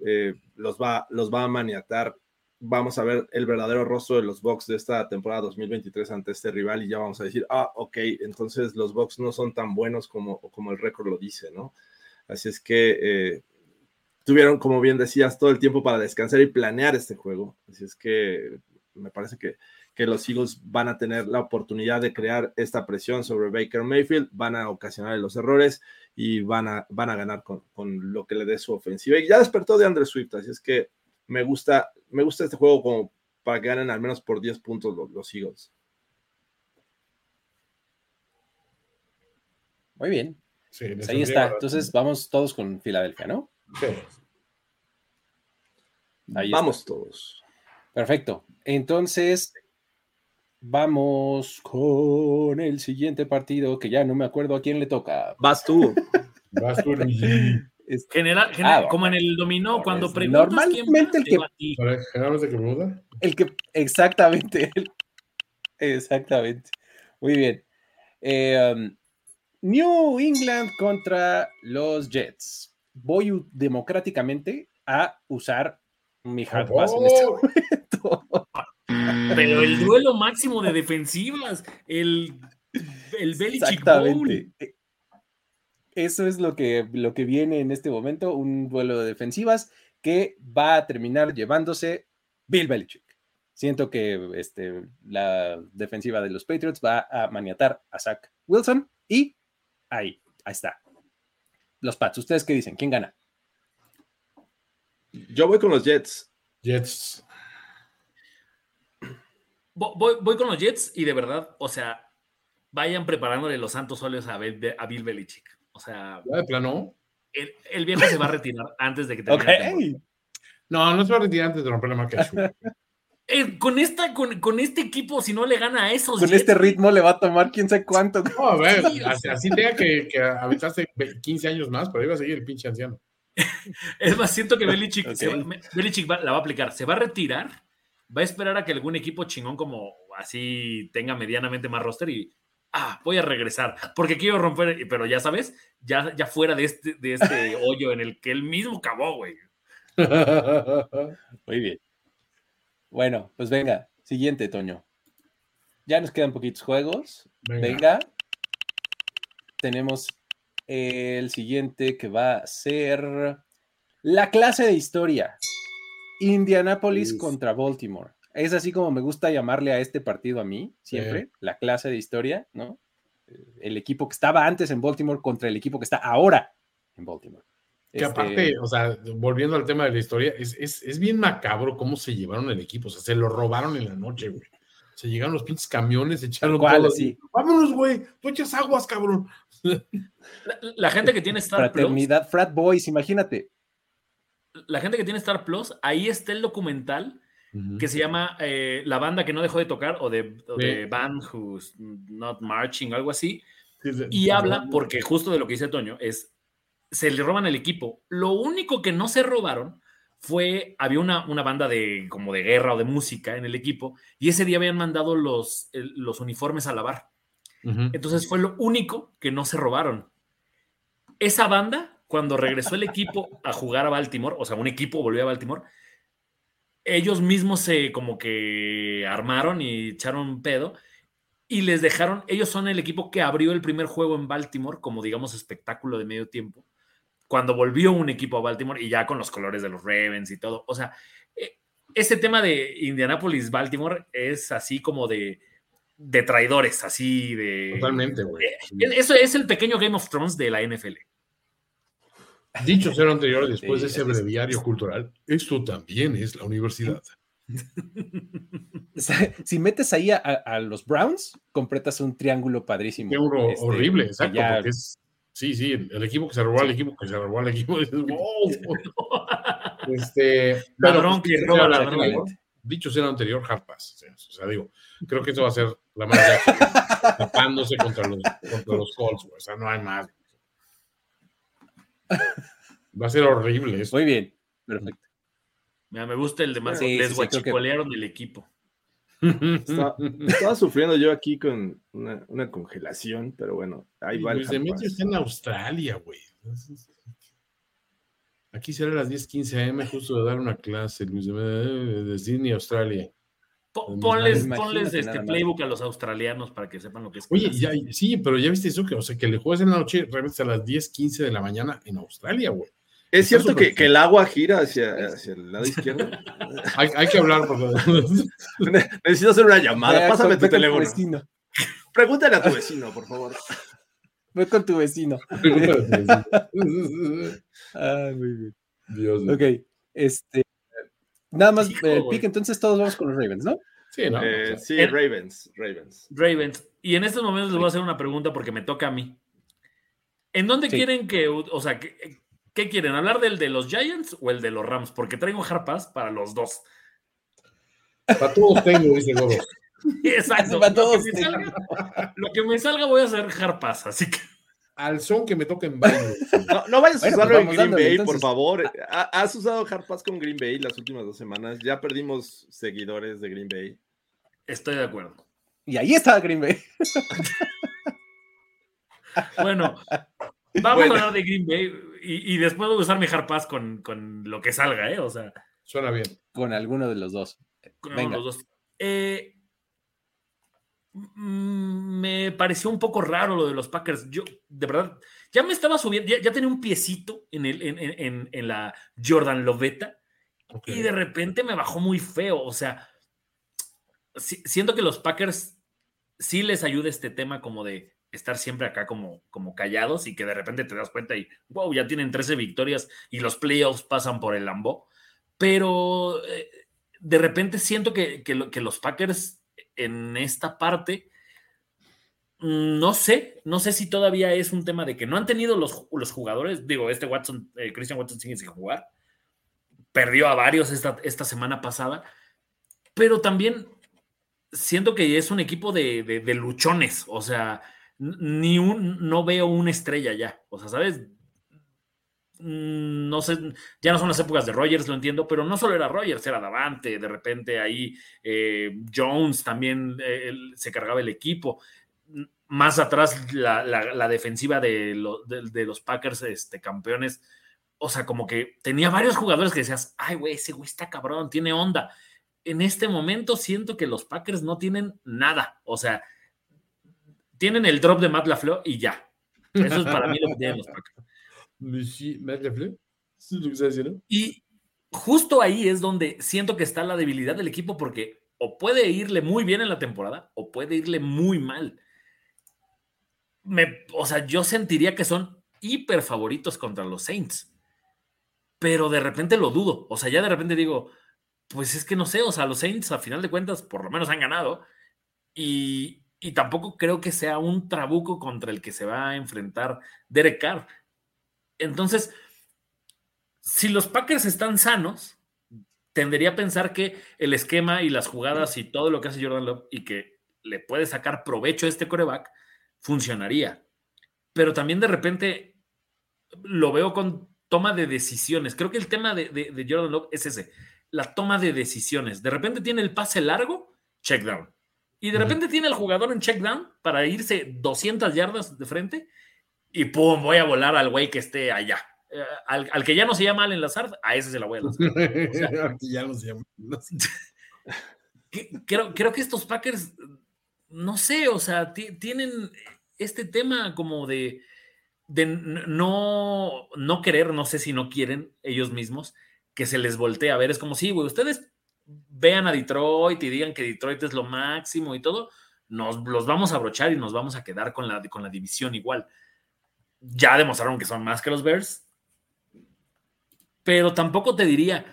eh, los, va, los va a maniatar. Vamos a ver el verdadero rostro de los Bucks de esta temporada 2023 ante este rival y ya vamos a decir, ah, ok, entonces los Bucks no son tan buenos como, como el récord lo dice, ¿no? Así es que eh, tuvieron, como bien decías, todo el tiempo para descansar y planear este juego. Así es que me parece que, que los Eagles van a tener la oportunidad de crear esta presión sobre Baker Mayfield, van a ocasionar los errores y van a, van a ganar con, con lo que le dé su ofensiva. Y ya despertó de Andrew Swift, así es que me gusta, me gusta este juego como para que ganen al menos por 10 puntos los, los Eagles. Muy bien. Sí, Pues ahí está. Entonces vamos todos con Filadelfia, ¿no? Sí. Ahí Vamos todos. Perfecto. Entonces, vamos con el siguiente partido, que ya no me acuerdo a quién le toca. Vas tú. Vas tú, General, general- Ah, como en el dominó, cuando preguntas Normalmente quién va, el te que- generalmente que pregunta. el que, exactamente. [laughs] el- exactamente. Muy bien. Eh, um, New England contra los Jets. Voy democráticamente a usar mi hard pass en este Oh, momento. [laughs] Pero el duelo máximo de defensivas, el, el Belichick Bowl. Exactamente. E- Eso es lo que, lo que viene en este momento, un duelo de defensivas que va a terminar llevándose Bill Belichick. Siento que este, la defensiva de los Patriots va a maniatar a Zach Wilson y ahí, ahí está. Los Pats, ¿ustedes qué dicen? ¿Quién gana? Yo voy con los Jets. Jets. Vo- Voy, voy con los Jets y de verdad, o sea, vayan preparándole los santos óleos a, Bill Belichick. O sea, ¿Ya de plano? el, el viejo se va a retirar antes de que termine temporada. No, no se va a retirar antes de romper la marca. [laughs] Eh, con, esta, con, con este equipo, si no le gana a esos Con Jets, este ritmo le va a tomar quién sabe cuánto. No, a ver, Sí, o así, sea. así tenga que, que aventarse 15 años más, pero iba a seguir el pinche anciano. [laughs] Es más, siento que Belichick, va, Belichick va- la va a aplicar. Se va a retirar, va a esperar a que algún equipo chingón como así tenga medianamente más roster y ah, voy a regresar porque quiero romper, pero ya sabes, ya, ya fuera de este, de este [laughs] hoyo en el que él mismo cavó, güey. [laughs] Muy bien. Bueno, pues venga, siguiente, Toño. Ya nos quedan poquitos juegos. Venga. Venga. Tenemos el siguiente que va a ser la clase de historia. Indianapolis Uf. contra Baltimore. Es así como me gusta llamarle a este partido a mí, siempre, la clase de historia, ¿no? El equipo que estaba antes en Baltimore contra el equipo que está ahora en Baltimore. Que Este, aparte, o sea, volviendo al tema de la historia, es, es, es bien macabro cómo se llevaron el equipo. O sea, se lo robaron en la noche, güey. Se llegaron los pinches camiones, echaron ¿Cuál, todo. así? Vámonos, güey. Tú echas aguas, cabrón. [laughs] La, la gente que tiene Star Plus, fraternidad, frat boys, imagínate. La gente que tiene Star Plus, ahí está el documental que se llama eh, La banda que no dejó de tocar o de, o de Sí. Band Who's Not Marching, algo así. Sí, sí. Y habla, porque justo de lo que dice Toño, es, se le roban el equipo. Lo único que no se robaron fue, había una, una banda de como de guerra o de música en el equipo, y ese día habían mandado los, los uniformes a lavar. Ujú. Entonces fue lo único que no se robaron. Esa banda, cuando regresó el equipo a jugar a Baltimore, o sea, un equipo volvió a Baltimore, ellos mismos se como que armaron y echaron pedo y les dejaron, ellos son el equipo que abrió el primer juego en Baltimore como digamos espectáculo de medio tiempo, cuando volvió un equipo a Baltimore y ya con los colores de los Ravens y todo. O sea, eh, ese tema de Indianapolis-Baltimore es así como de, de traidores, así de... Totalmente, güey. Eh, Eso es el pequeño Game of Thrones de la NFL. Dicho sea lo anterior, después Sí, de ese es- breviario cultural, esto también es la universidad. Si metes ahí a, los Browns, completas un triángulo padrísimo. Qué horror- Este, horrible, exacto. ya- porque es- sí, sí, el equipo que se robó al equipo que se robó al equipo. dices, [laughs] wow. [laughs] Este, pero, Ladrón que dicho roba ladrón. anterior, Dicho sea lo anterior, hard pass. O sea, o sea, digo, creo que eso va a ser la más [laughs] tapándose contra los, contra los Colts. O sea, no hay más. Va a ser horrible eso. Muy bien, perfecto. Mira, me gusta el de más. Sí, les sí, creo que- guachicolearon el equipo. Estaba, estaba sufriendo yo aquí con una, una congelación, pero bueno, ahí va Luis Demetrio está en Australia, güey. Aquí será a las 10:15 am, justo de dar una clase, Luis, de, de Sydney, Australia. Po- Ponles, ponles este playbook a los australianos para que sepan lo que es. Oye, ya, sí, pero ya viste eso, que, o sea, que le juegas en la noche, realmente a las 10:15 de la mañana en Australia, güey. ¿Es Está cierto que, que el agua gira hacia, hacia el lado izquierdo? [laughs] Hay, hay que hablar, porque Necesito hacer una llamada. Ya, Pásame tu teléfono. vecino. Pregúntale a tu vecino, por favor. Ve con tu vecino. [laughs] Ah, muy bien. Dios. Ok, este. Nada más, Hijo, eh, güey. pick, entonces todos vamos con los Ravens, ¿no? Sí, ¿no? Eh, O sea, sí, el- Ravens, Ravens. Ravens. Y en estos momentos les voy a hacer una pregunta porque me toca a mí. ¿En dónde Sí. quieren que, o sea, ¿qué, qué quieren? ¿Hablar del de los Giants o el de los Rams? Porque traigo harpas para los dos. Para todos tengo, dice Gordo. [laughs] Exacto. Para Lo que todos me tengo. salga- Lo que me salga voy a hacer harpas, así que Al son que me toque en baño. [laughs] No, no vayas a Bueno, usarlo pues en Green dándole, Bay, entonces. por favor. Ha- Has usado Hard Pass con Green Bay las últimas dos semanas. Ya perdimos seguidores de Green Bay. estoy de acuerdo. Y ahí está Green Bay. [laughs] Bueno, vamos Bueno. a hablar de Green Bay y, y después voy a usar mi harpas con, con lo que salga, ¿eh? O sea, Suena bien. Con alguno de los dos. con Venga. los dos. Eh, me pareció un poco raro lo de los Packers. Yo, de verdad, ya me estaba subiendo, ya, ya tenía un piecito en, el, en, en- en- la Jordan Loveta y de repente me bajó muy feo. O sea, si- siento que los Packers sí les ayuda este tema como de estar siempre acá como, como callados y que de repente te das cuenta y wow, ya tienen 13 victorias y los playoffs pasan por el Lambo. Pero eh, de repente siento que, que los Packers en esta parte, mm, no sé, no sé si todavía es un tema de que no han tenido los, los jugadores, digo, este Watson, eh, Christian Watson sigue sin jugar, perdió a varios esta, esta semana pasada, pero también siento que es un equipo de, de- de luchones, o sea, ni un, no veo una estrella ya, o sea, ¿sabes? Mm, No sé, ya no son las épocas de Rogers, lo entiendo, pero no solo era Rogers, era Davante, de repente ahí eh, Jones también eh, se cargaba el equipo. M- Más atrás la, la- la defensiva de, lo- de- de los Packers este, campeones, o sea, como que tenía varios jugadores que decías, ay, güey, ese güey está cabrón, tiene onda. En este momento siento que los Packers no tienen nada, o sea, tienen el drop de Matt LaFleur y ya. Eso es para mí lo que tienen los Packers. [laughs] Y justo ahí es donde siento que está la debilidad del equipo porque o puede irle muy bien en la temporada o puede irle muy mal. O sea, yo sentiría que son hiper favoritos contra los Saints, pero de repente lo dudo. O sea, ya de repente digo, pues es que no sé, o sea, los Saints a final de cuentas por lo menos han ganado y, y tampoco creo que sea un trabuco contra el que se va a enfrentar Derek Carr. Entonces, si los Packers están sanos, tendería a pensar que el esquema y las jugadas y todo lo que hace Jordan Love y que le puede sacar provecho a este coreback funcionaría. Pero también de repente lo veo con toma de decisiones. Creo que el tema de, de- de Jordan Love es ese, la toma de decisiones. De repente tiene el pase largo, check down. Y de repente tiene al jugador en check down para irse 200 yardas de frente y pum, voy a volar al güey que esté allá. Eh, al, al que ya no se llama Allen Lazard, a ese se la voy a lanzar. Aquí [laughs] ya no se llama. no sé. [laughs] Que- Creo, creo que estos Packers, no sé, o sea, ti- tienen este tema como de, de no, no querer, no sé si no quieren ellos mismos, que se les voltee a ver. Es como si, güey, ustedes vean a Detroit y digan que Detroit es lo máximo y todo, nos los vamos a abrochar y nos vamos a quedar con la, con la división igual. Ya demostraron que son más que los Bears, pero tampoco te diría,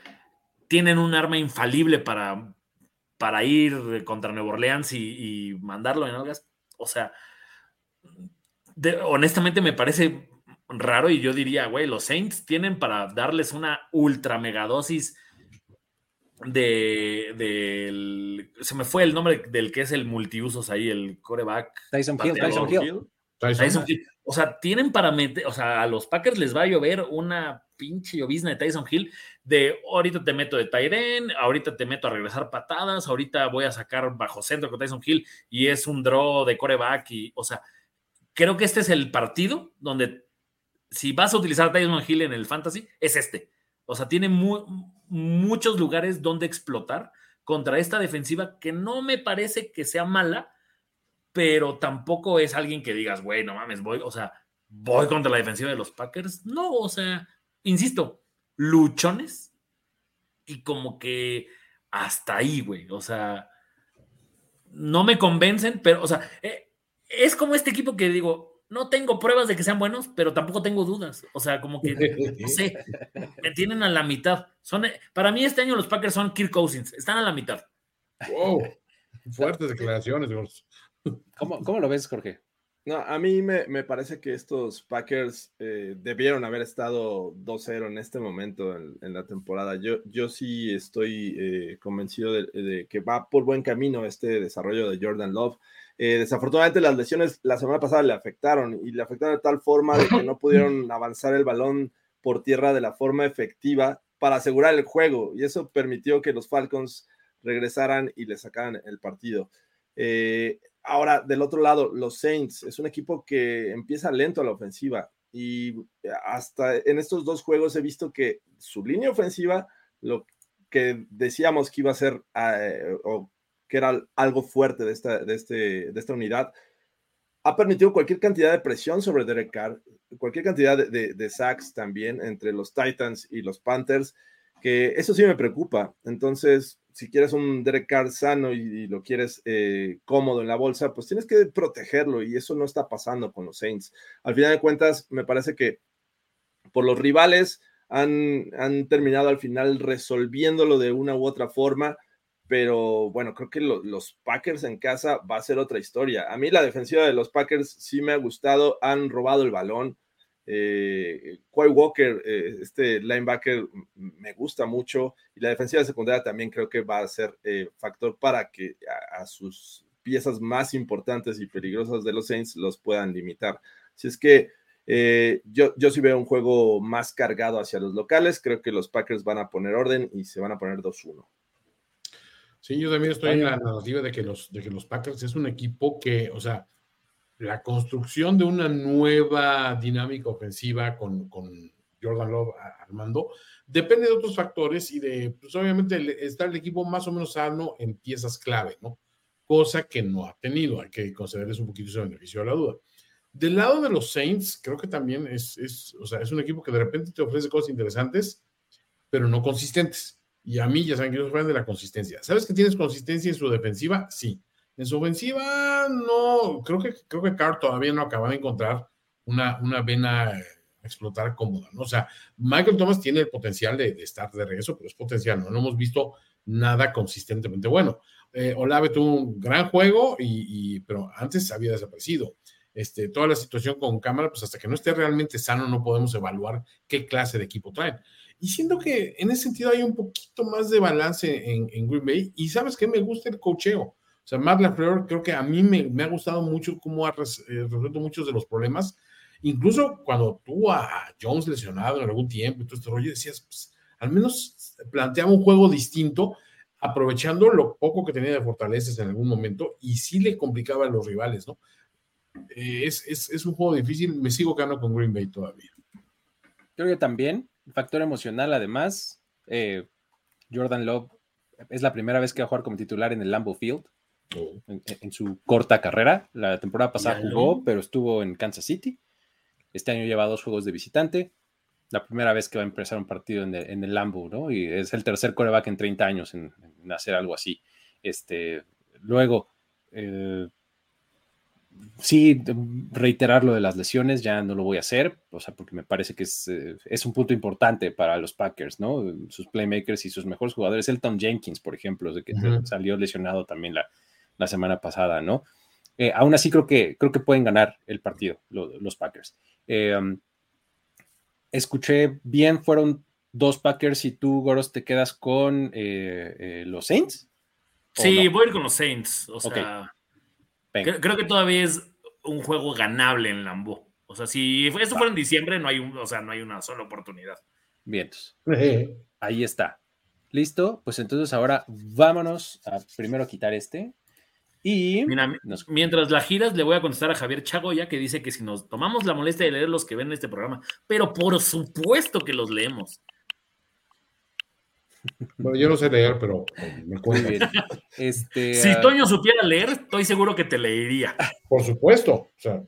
tienen un arma infalible para, para ir contra Nueva Orleans y, y mandarlo en algas. O sea, de- honestamente me parece raro y yo diría, güey, los Saints tienen para darles una ultra megadosis de, del- se me fue el nombre del que es el multiusos ahí, el coreback. Tyson Hill. Tyson Hill. Tyson. Tyson Hill. O sea, tienen para meter, o sea, a los Packers les va a llover una pinche llovizna de Tyson Hill de ahorita te meto de Tyren, ahorita te meto a regresar patadas, ahorita voy a sacar bajo centro con Tyson Hill y es un draw de coreback y, o sea, creo que este es el partido donde si vas a utilizar a Tyson Hill en el fantasy, es este. O sea, tiene muchos lugares donde explotar contra esta defensiva que no me parece que sea mala, pero tampoco es alguien que digas, güey, no mames, voy, o sea, voy contra la defensiva de los Packers. No, o sea, insisto, luchones y como que hasta ahí, güey. O sea, no me convencen, pero, o sea, eh, es como este equipo que digo, no tengo pruebas de que sean buenos, pero tampoco tengo dudas. O sea, como que, no sé, me tienen a la mitad. Son, eh, para mí este año los Packers son Kirk Cousins, están a la mitad. Wow, fuertes declaraciones. ¿Cómo, ¿Cómo lo ves, Jorge? No, a mí me, parece que estos Packers eh, debieron haber estado 2-0 en este momento en, la temporada. Yo, yo sí estoy eh, convencido de, que va por buen camino este desarrollo de Jordan Love. Eh, desafortunadamente las lesiones la semana pasada le afectaron y le afectaron de tal forma de que no pudieron avanzar el balón por tierra de la forma efectiva para asegurar el juego y eso permitió que los Falcons regresaran y le sacaran el partido. Ahora, del otro lado, los Saints es un equipo que empieza lento a la ofensiva y hasta en estos dos juegos he visto que su línea ofensiva, lo que decíamos que iba a ser eh, o que era algo fuerte de esta, de, este, de esta unidad, ha permitido cualquier cantidad de presión sobre Derek Carr, cualquier cantidad de, de sacks también entre los Titans y los Panthers, que eso sí me preocupa. Entonces, si quieres un Derek Carr sano y, lo quieres eh, cómodo en la bolsa, pues tienes que protegerlo y eso no está pasando con los Saints. Al final de cuentas, me parece que por los rivales han, han terminado al final resolviéndolo de una u otra forma, pero bueno, creo que los Packers en casa va a ser otra historia. A mí la defensiva de los Packers sí me ha gustado, han robado el balón, eh, Walker, eh, este linebacker, me gusta mucho. Y la defensiva secundaria también creo que va a ser eh, factor para que a, sus piezas más importantes y peligrosas de los Saints los puedan limitar. Si es que eh, yo, yo sí veo un juego más cargado hacia los locales. Creo que los Packers van a poner orden y se van a poner 2-1. Sí, yo también estoy en la narrativa de que, los, de que los Packers es un equipo que, o sea, la construcción de una nueva dinámica ofensiva con, Jordan Love armando depende de otros factores y de, pues obviamente está el equipo más o menos sano en piezas clave, ¿no? Cosa que no ha tenido, hay que concederles un poquito ese beneficio a la duda. Del lado de los Saints, creo que también es, es, o sea, es un equipo que de repente te ofrece cosas interesantes, pero no consistentes. Y a mí ya saben que yo soy fan de la consistencia. ¿Sabes que tienes consistencia en su defensiva? Sí. En su ofensiva, no, creo que, creo que Carr todavía no acaba de encontrar una, una vena a explotar cómoda, ¿no? O sea, Michael Thomas tiene el potencial de, estar de regreso, pero es potencial, ¿no? No hemos visto nada consistentemente bueno. Eh, Olave tuvo un gran juego, y, pero antes había desaparecido. Este, toda la situación con cámara, pues hasta que no esté realmente sano no podemos evaluar qué clase de equipo traen. Y siento que en ese sentido hay un poquito más de balance en, en Green Bay. Y sabes que me gusta el cocheo. O sea, Matt LaFleur creo que a mí me, ha gustado mucho cómo ha eh, resuelto muchos de los problemas. Incluso cuando tuvo a Jones lesionado en algún tiempo y todo este rollo, decías, pues, al menos planteaba un juego distinto, aprovechando lo poco que tenía de fortalezas en algún momento y sí le complicaba a los rivales, ¿no? Eh, es, un juego difícil, me sigo quedando con Green Bay todavía. Creo que también, factor emocional además, eh, Jordan Love es la primera vez que va a jugar como titular en el Lambeau Field. En, su corta carrera. La temporada pasada jugó, pero estuvo en Kansas City. Este año lleva dos juegos de visitante. La primera vez que va a empezar un partido en el, en Lambo, ¿no? Y es el tercer coreback en 30 años en, hacer algo así. Este, luego, eh, sí, reiterar lo de las lesiones, ya no lo voy a hacer, o sea, porque me parece que es, eh, es, un punto importante para los Packers, ¿no? Sus playmakers y sus mejores jugadores. Elton Jenkins, por ejemplo, de que salió lesionado también la, la semana pasada, ¿no? Eh, aún así creo que, creo que pueden ganar el partido los Packers. Eh, um, escuché bien, fueron dos Packers y tú, Goros, te quedas con eh, los Saints. Sí, voy a ir con los Saints. O sea, creo, que todavía es un juego ganable en Lambo. O sea, si esto fuera en diciembre, no hay, o sea, no hay una sola oportunidad. Bien, ahí está. ¿Listo? Pues entonces ahora vámonos a primero quitar este Y Mira, nos- mientras la giras, le voy a contestar a Javier Chagoya que dice que si nos tomamos la molestia de leer los que ven este programa, pero por supuesto que los leemos. Bueno, yo no sé leer, pero me bien. [laughs] Este, Si ah, Toño supiera leer, estoy seguro que te leería. Por supuesto. O sea,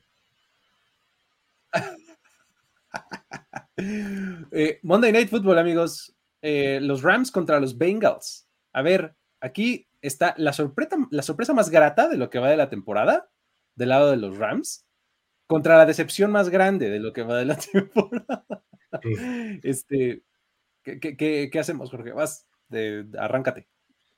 [laughs] eh, Monday Night Football, amigos. Eh, los Rams contra los Bengals. A ver, aquí está la sorpresa, la sorpresa más grata de lo que va de la temporada, del lado de los Rams, contra la decepción más grande de lo que va de la [laughs] temporada. Este, ¿qué, qué- qué- hacemos, Jorge? Vas, de- arráncate,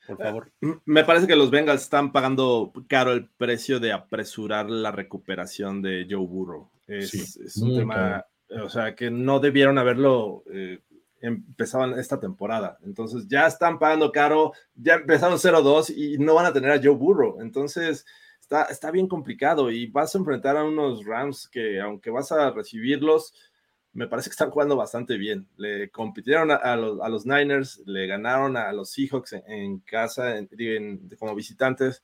por favor. M- Me parece que los Bengals están pagando caro el precio de apresurar la recuperación de Joe Burrow. Es, Sí, es un tema, o sea, que no debieron haberlo eh, empezado en esta temporada. Entonces ya están pagando caro, ya empezaron 0-2 y no van a tener a Joe Burrow. Entonces está, está bien complicado y vas a enfrentar a unos Rams que aunque vas a recibirlos, me parece que están jugando bastante bien. Le compitieron a, los, a los Niners, le ganaron a los Seahawks en, casa, en- en- como visitantes,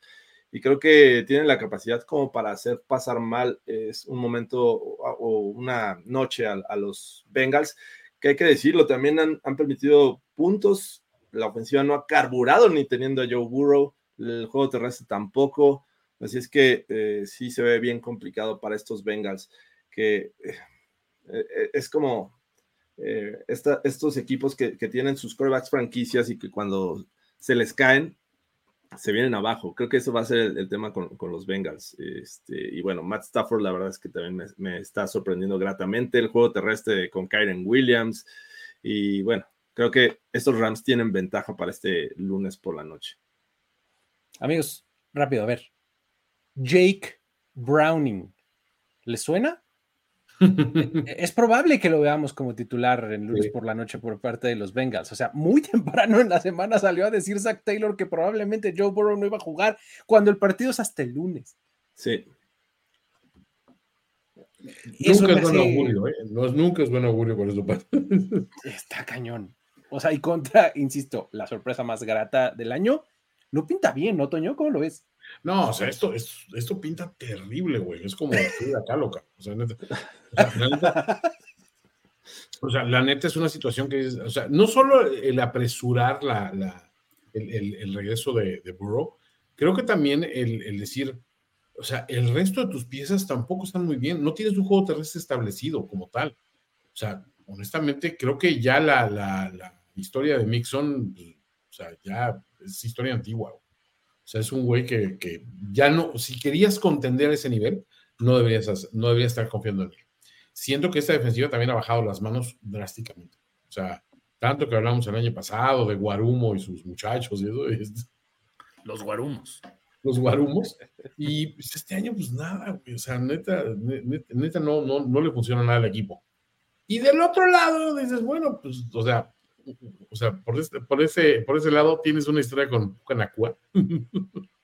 y creo que tienen la capacidad como para hacer pasar mal es un momento o, una noche a los Bengals, que hay que decirlo, también han, han permitido puntos, la ofensiva no ha carburado ni teniendo a Joe Burrow, el juego terrestre tampoco, así es que eh, sí se ve bien complicado para estos Bengals, que... eh, eh, es como esta- estos equipos que, que tienen sus corebacks franquicias y que cuando se les caen, se vienen abajo. Creo que eso va a ser el, tema con, con los Bengals. Este, y bueno, Matt Stafford, la verdad es que también me, me está sorprendiendo gratamente. El juego terrestre con Kyren Williams. Y bueno, creo que estos Rams tienen ventaja para este lunes por la noche. Amigos, rápido, a ver. Jake Browning, ¿le suena? Es probable que lo veamos como titular en lunes Sí. por la noche por parte de los Bengals. O sea, muy [laughs] temprano en la semana salió a decir Zach Taylor que probablemente Joe Burrow no iba a jugar cuando el partido es hasta el lunes. Sí, Eso nunca es buen hace- augurio, ¿eh? No, nunca es buen augurio por eso. [laughs] Está cañón. O sea, y contra, insisto, la sorpresa más grata del año, no pinta bien, ¿no, Toño? ¿Cómo lo ves? No, o sea, esto, es- esto pinta terrible, güey. Es como acá, loca. O sea, neta. La neta, o sea, la neta es una situación que o sea, no solo el apresurar la, la- el, el- el regreso de, de Burrow, creo que también el, el decir, o sea, el resto de tus piezas tampoco están muy bien. No tienes un juego terrestre establecido como tal. O sea, honestamente, creo que ya la, la- la historia de Mixon, pues, o sea, ya es historia antigua. O sea, es un güey que, que ya no, si querías contender a ese nivel, no deberías, no deberías estar confiando en él. Siento que esta defensiva también ha bajado las manos drásticamente. O sea, tanto que hablamos el año pasado de Guarumo y sus muchachos y eso, es- Los guarumos. los Guarumos. Y pues, este año, pues nada, güey. O sea, neta, ne- neta, neta no, no, no le funciona nada al equipo. Y del otro lado, dices, bueno, pues, o sea, o sea, por, este- por, ese, por ese lado tienes una historia con Canacua. [laughs]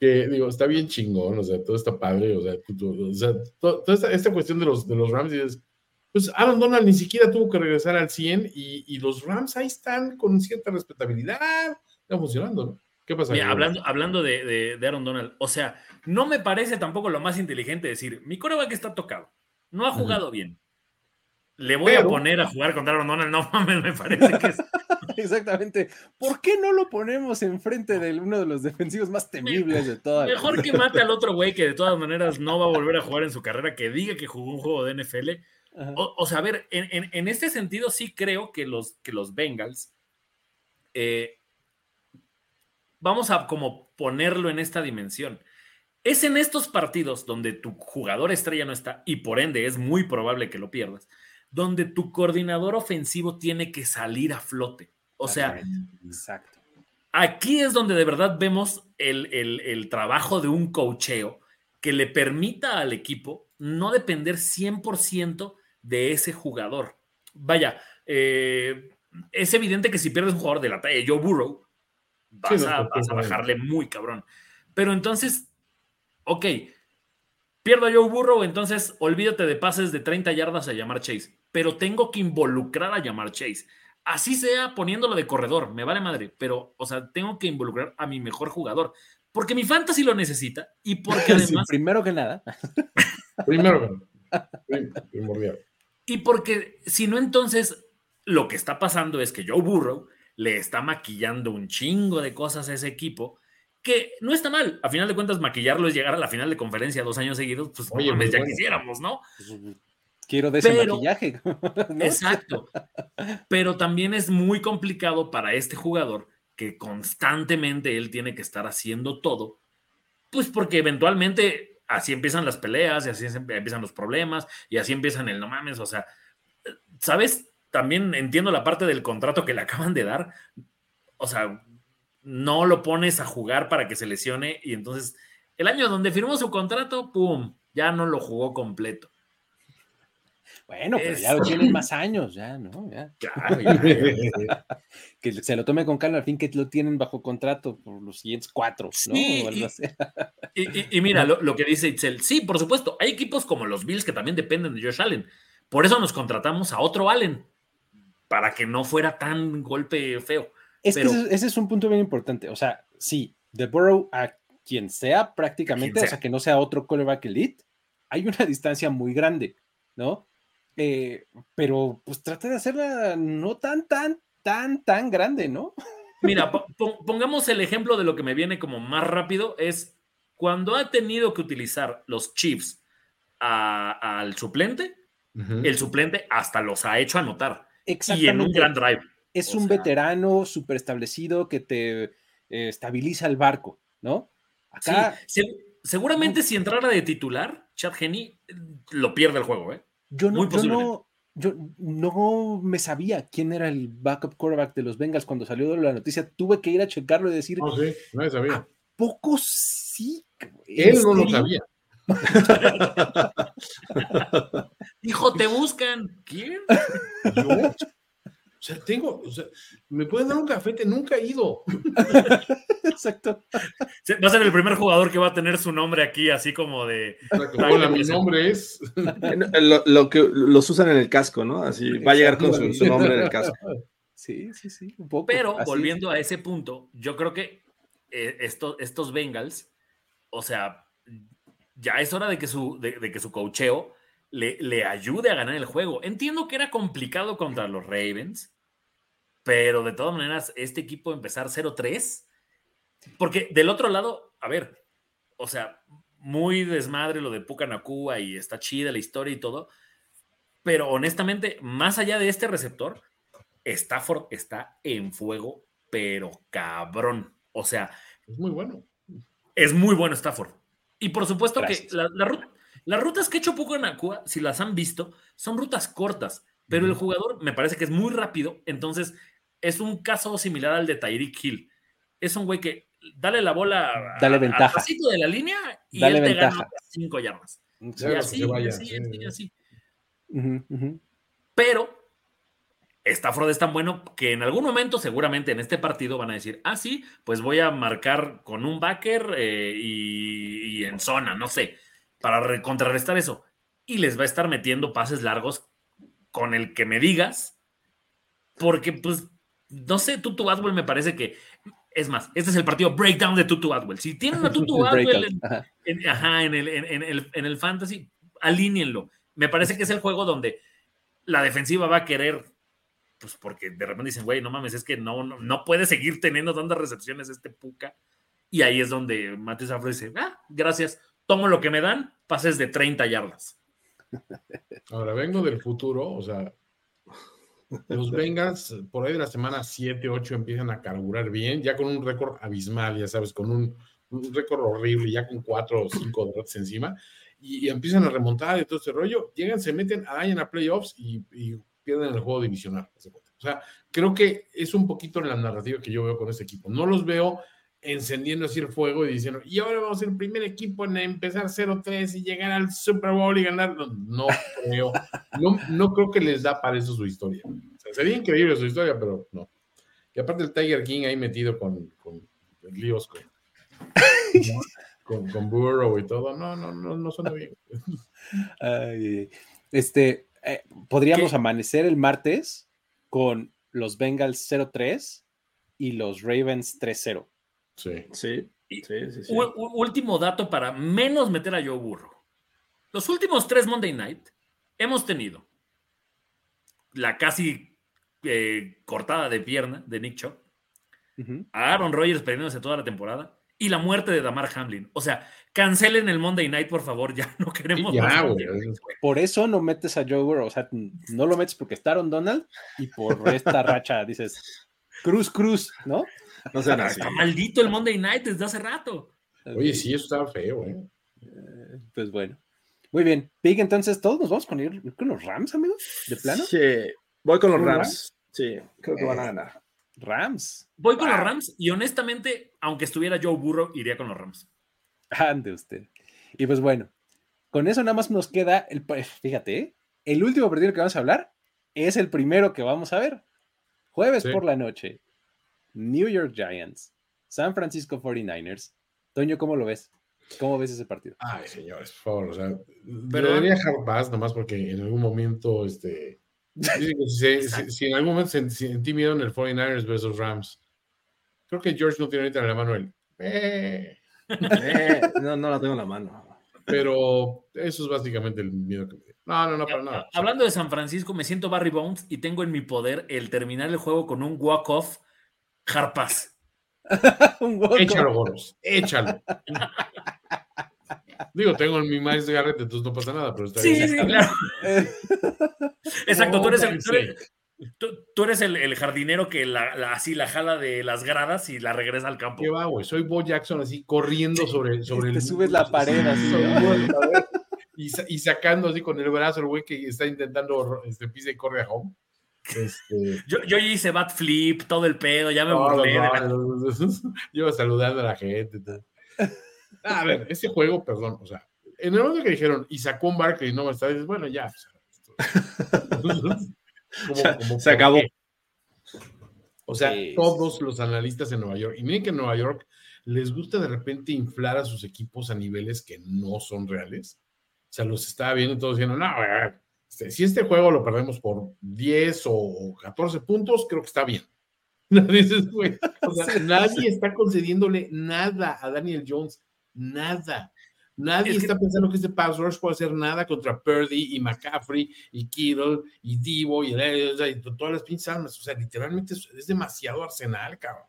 que digo, está bien chingón, o sea, todo está padre, o sea, tú- o sea, to- toda esta, esta cuestión de los, de los Rams, dices, pues Aaron Donald ni siquiera tuvo que regresar al 100 y, y los Rams ahí están con cierta respetabilidad, están funcionando, ¿no? ¿Qué pasa? Mira, hablando, hablando de, de- de Aaron Donald, o sea, no me parece tampoco lo más inteligente decir, mi coreback está tocado, no ha jugado bien. Le voy a poner a jugar contra Aaron Donald, no mames, me parece que es [laughs] Exactamente. ¿Por qué no lo ponemos enfrente de uno de los defensivos más temibles de toda la mejor que mate al otro güey que de todas maneras no va a volver a jugar en su carrera, que diga que jugó un juego de NFL. O, o sea, a ver, en, en- en este sentido sí creo que los, que los Bengals, eh, vamos a como ponerlo en esta dimensión. Es en estos partidos donde tu jugador estrella no está y por ende es muy probable que lo pierdas, donde tu coordinador ofensivo tiene que salir a flote. O sea, Exacto. Aquí es donde de verdad vemos el, el- el trabajo de un cocheo que le permita al equipo no depender 100% de ese jugador. Vaya, eh, es evidente que si pierdes un jugador de la talla de Joe Burrow, vas, Sí, a, vas a bajarle muy cabrón. Pero entonces, ok, pierdo a Joe Burrow, entonces olvídate de pases de 30 yardas a llamar Chase, pero tengo que involucrar a llamar Chase. Así sea poniéndolo de corredor, me vale madre, pero, o sea, tengo que involucrar a mi mejor jugador. porque mi fantasy lo necesita y porque [laughs] Sí, además primero que nada. [laughs] Primero, prim- primordial. Y porque si no, entonces lo que está pasando es que Joe Burrow le está maquillando un chingo de cosas a ese equipo, que no está mal. A final de cuentas, maquillarlo es llegar a la final de conferencia dos años seguidos, pues no mames, ya bueno. quisiéramos, ¿no? Quiero de ese Pero- maquillaje. [laughs] ¿no? Exacto. Pero también es muy complicado para este jugador que constantemente él tiene que estar haciendo todo, pues porque eventualmente así empiezan las peleas y así empiezan los problemas y así empiezan el no mames, o sea, ¿sabes? También entiendo la parte del contrato que le acaban de dar, o sea, no lo pones a jugar para que se lesione y entonces el año donde firmó su contrato, ¡pum! Ya no lo jugó completo. Bueno, pero ya lo tienen más [laughs] años, ya, ¿no? Ya. Claro, [laughs] ya- Que se lo tome con calma, al fin que lo tienen bajo contrato por los siguientes cuatro, ¿no? Sí, y- mira lo, [laughs] lo que dice Itzel. Sí, por supuesto, hay equipos como los Bills que también dependen de Josh Allen. Por eso nos contratamos a otro Allen, para que no fuera tan golpe feo. Es Pero- que ese, ese es un punto bien importante. O sea, sí, de Burrow a quien sea prácticamente, o sea, sea. que no sea otro quarterback elite, hay una distancia muy grande, ¿no? Eh, pero pues trata de hacerla no tan, tan, tan, tan grande, ¿no? [laughs] Mira, po- pon- pongamos el ejemplo de lo que me viene como más rápido, es cuando ha tenido que utilizar los Chiefs a- al suplente, el suplente hasta los ha hecho anotar. Y en un gran drive. es o un sea- veterano súper establecido que te eh, estabiliza el barco, ¿no? Sí, Acá se- seguramente si entrara de titular, Chad Henney eh, lo pierde el juego, ¿eh? Yo no, yo no, yo no me sabía quién era el backup quarterback de los Bengals cuando salió la noticia. Tuve que ir a checarlo y decir, No, sí, nadie sabía. poco sí. ¿En Él no lo sabía. [laughs] Hijo, te buscan. ¿Quién? Yo, o sea, tengo, o sea, me pueden dar un cafete, nunca he ido. [laughs] Exacto. Va a ser el primer jugador que va a tener su nombre aquí, así como de. Hola, mi nombre es. Lo, lo que los usan en el casco, ¿no? Así va a llegar con su, su nombre en el casco. Sí, sí, sí, un poco. Pero así volviendo a ese punto, yo creo que eh, esto- estos Bengals, o sea, ya es hora de que su, de, de que su cocheo le, le ayude a ganar el juego. Entiendo que era complicado contra los Ravens, pero de todas maneras, este equipo empezar 0-3, porque del otro lado, a ver, o sea, muy desmadre lo de Puka Nakua y está chida la historia y todo, pero honestamente, más allá de este receptor, Stafford está en fuego, pero cabrón. O sea, Es muy bueno. es muy bueno Stafford. Y por supuesto Gracias. que la- la ru- las rutas que ha hecho Puka Nakua, si las han visto, son rutas cortas, pero el jugador me parece que es muy rápido, entonces es un caso similar al de Tyreek Hill. Es un güey que dale la bola a- Dale al ventaja. pasito de la línea y Dale él te ventaja. gana cinco yardas. Sí. Y así, vaya, y así, sí, y así, así. Ujú, ujú. Pero Stafford es tan bueno que en algún momento, seguramente en este partido, van a decir: Ah, sí, pues voy a marcar con un backer eh, y, y en zona, no sé, para re- contrarrestar eso. Y les va a estar metiendo pases largos con el que me digas, porque, pues, no sé, Tutu Atwell me parece que. Es más, este es el partido breakdown de Tutu Atwell. Si tienen a [laughs] Tutu El Atwell en, ajá. en- ajá, en el, en, en el, en el fantasy, alínenlo. Me parece que es el juego donde la defensiva va a querer, pues porque de repente dicen, güey, no mames, es que no, no, no puede seguir teniendo tantas recepciones este Puca. Y ahí es donde Matthew Stafford dice, ah, gracias, tomo lo que me dan, pases de 30 yardas. Ahora vengo del futuro, o sea, los Bengals por ahí de la semana 7, 8 empiezan a carburar bien, ya con un récord abismal, ya sabes, con un, récord horrible, ya con 4 o 5 derrotas encima, y, empiezan a remontar y todo ese rollo, llegan, se meten, dañan a playoffs y, y pierden el juego divisional. O sea, creo que es un poquito la narrativa que yo veo con este equipo. No los veo encendiendo así el fuego y diciendo, y ahora vamos a ser el primer equipo en empezar 0-3 y llegar al Super Bowl y ganar. No, no creo, no, no creo que les da para eso su historia. O sea, sería increíble su historia, pero no. Y aparte el Tiger King ahí metido con, con líos con, [laughs] con, con Burrow y todo, no, no, no, no suena bien. Ay, este, eh, podríamos ¿Qué? amanecer el martes con los Bengals 0-3 y los Ravens 3-0. Sí. Sí. Sí, sí, último dato para menos meter a Joe Burrow. Los últimos tres Monday Night hemos tenido la casi eh, cortada de pierna de Nick Chubb, a Aaron Rodgers perdiéndose toda la temporada y la muerte de Damar Hamlin. O sea, cancelen el Monday Night, por favor, ya no queremos Ya, más güey. Por eso no metes a Joe Burrow, o sea, no lo metes porque está Aaron Donald y por esta racha dices, cruz, cruz, ¿no? No sean así. Está maldito el Monday Night desde hace rato. Oye, sí, eso estaba feo, ¿eh? Pues bueno. Muy bien. Pig, entonces todos nos vamos con, ir con los Rams, amigos, de plano. Sí, voy con los ¿Con Rams. Sí, creo que van a Eh. ganar. Rams. Voy con los Wow. Rams y honestamente, aunque estuviera Joe Burrow, iría con los Rams. Ande usted. Y pues bueno, con eso nada más nos queda el, fíjate, ¿eh? el último partido que vamos a hablar es el primero que vamos a ver. Jueves Sí. por la noche. New York Giants, San Francisco 49ers. Toño, ¿cómo lo ves? ¿Cómo ves ese partido? Ay, señores, por favor, o sea, Pero- debería dejar paz nomás porque en algún momento, este, si, [laughs] si- si en algún momento se- sentí miedo en el 49ers versus Rams, creo que George no tiene ahorita en la mano el, "Eh", Eh, no, no la tengo en la mano. pero eso es básicamente el miedo que me dio. No, no, no, para nada. Hablando de San Francisco, me siento Barry Bones y tengo en mi poder el terminar el juego con un walk-off Harpas. [laughs] Un. Échalo, Goros, échalo. [laughs] Digo, tengo en mi Miles Garrett, entonces no pasa nada, pero está Sí, bien. sí, claro. [laughs] Exacto, tú eres el, tú eres- tú- tú eres el- el jardinero que la, la- así la jala de las gradas y la regresa al campo. ¿Qué va, güey? Soy Bo Jackson así corriendo sobre, sobre Te el. subes la pared así, ¿no? y sacando así con el brazo el güey que está intentando este, pisa y corre a home. Este, Yo, yo hice bat flip, todo el pedo, ya me no, burlé. de no, la- no, no, no. [laughs] Yo saludando a la gente. tal. A ver, ese juego, perdón, o sea, en el momento que dijeron y sacó un Barkley y no va a estar, dices, bueno, ya. o sea, como- [laughs] Ya, como, se ¿por acabó. O sea, Sí, sí, todos los analistas en Nueva York, y miren que en Nueva York les gusta de repente inflar a sus equipos a niveles que no son reales. O sea, los estaba viendo y todos diciendo, no, a ver, este, si este juego lo perdemos por 10 o 14 puntos, creo que está bien. [laughs] [laughs] Dices, güey, o sea, Sí. nadie está concediéndole nada a Daniel Jones, nada. Nadie Es que- está pensando que este pass rush puede hacer nada contra Purdy y McCaffrey y Kittle y Divo y, y todas las pinches armas. O sea, literalmente es, es demasiado arsenal, cabrón.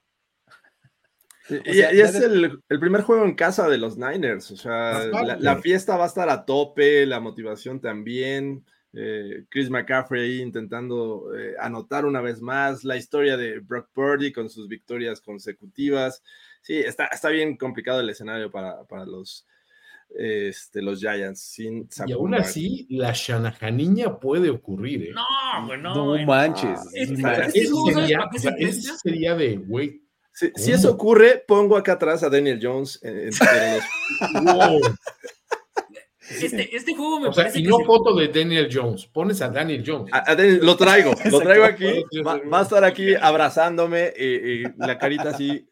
Y, sea, es de- el, el primer juego en casa de los Niners. O sea, la fiesta va a estar a tope, la motivación también. Eh, Chris McCaffrey ahí intentando eh, anotar una vez más. La historia de Brock Purdy con sus victorias consecutivas. Sí, está, está bien complicado el escenario para, para los, este, los Giants. Sin Y aún así, la Shanahaniña puede ocurrir, ¿eh? No, güey, no. No, manches. Eso ¿sabes sería, eso sería de, güey, Si, eso ocurre, pongo acá atrás a Daniel Jones en- los [laughs] wow. Este, este juego me O sea, parece y que no se- foto de Daniel Jones, pones a Daniel Jones. A- a Daniel- lo traigo, [laughs] lo traigo aquí. Va, va a estar aquí abrazándome y, y la carita así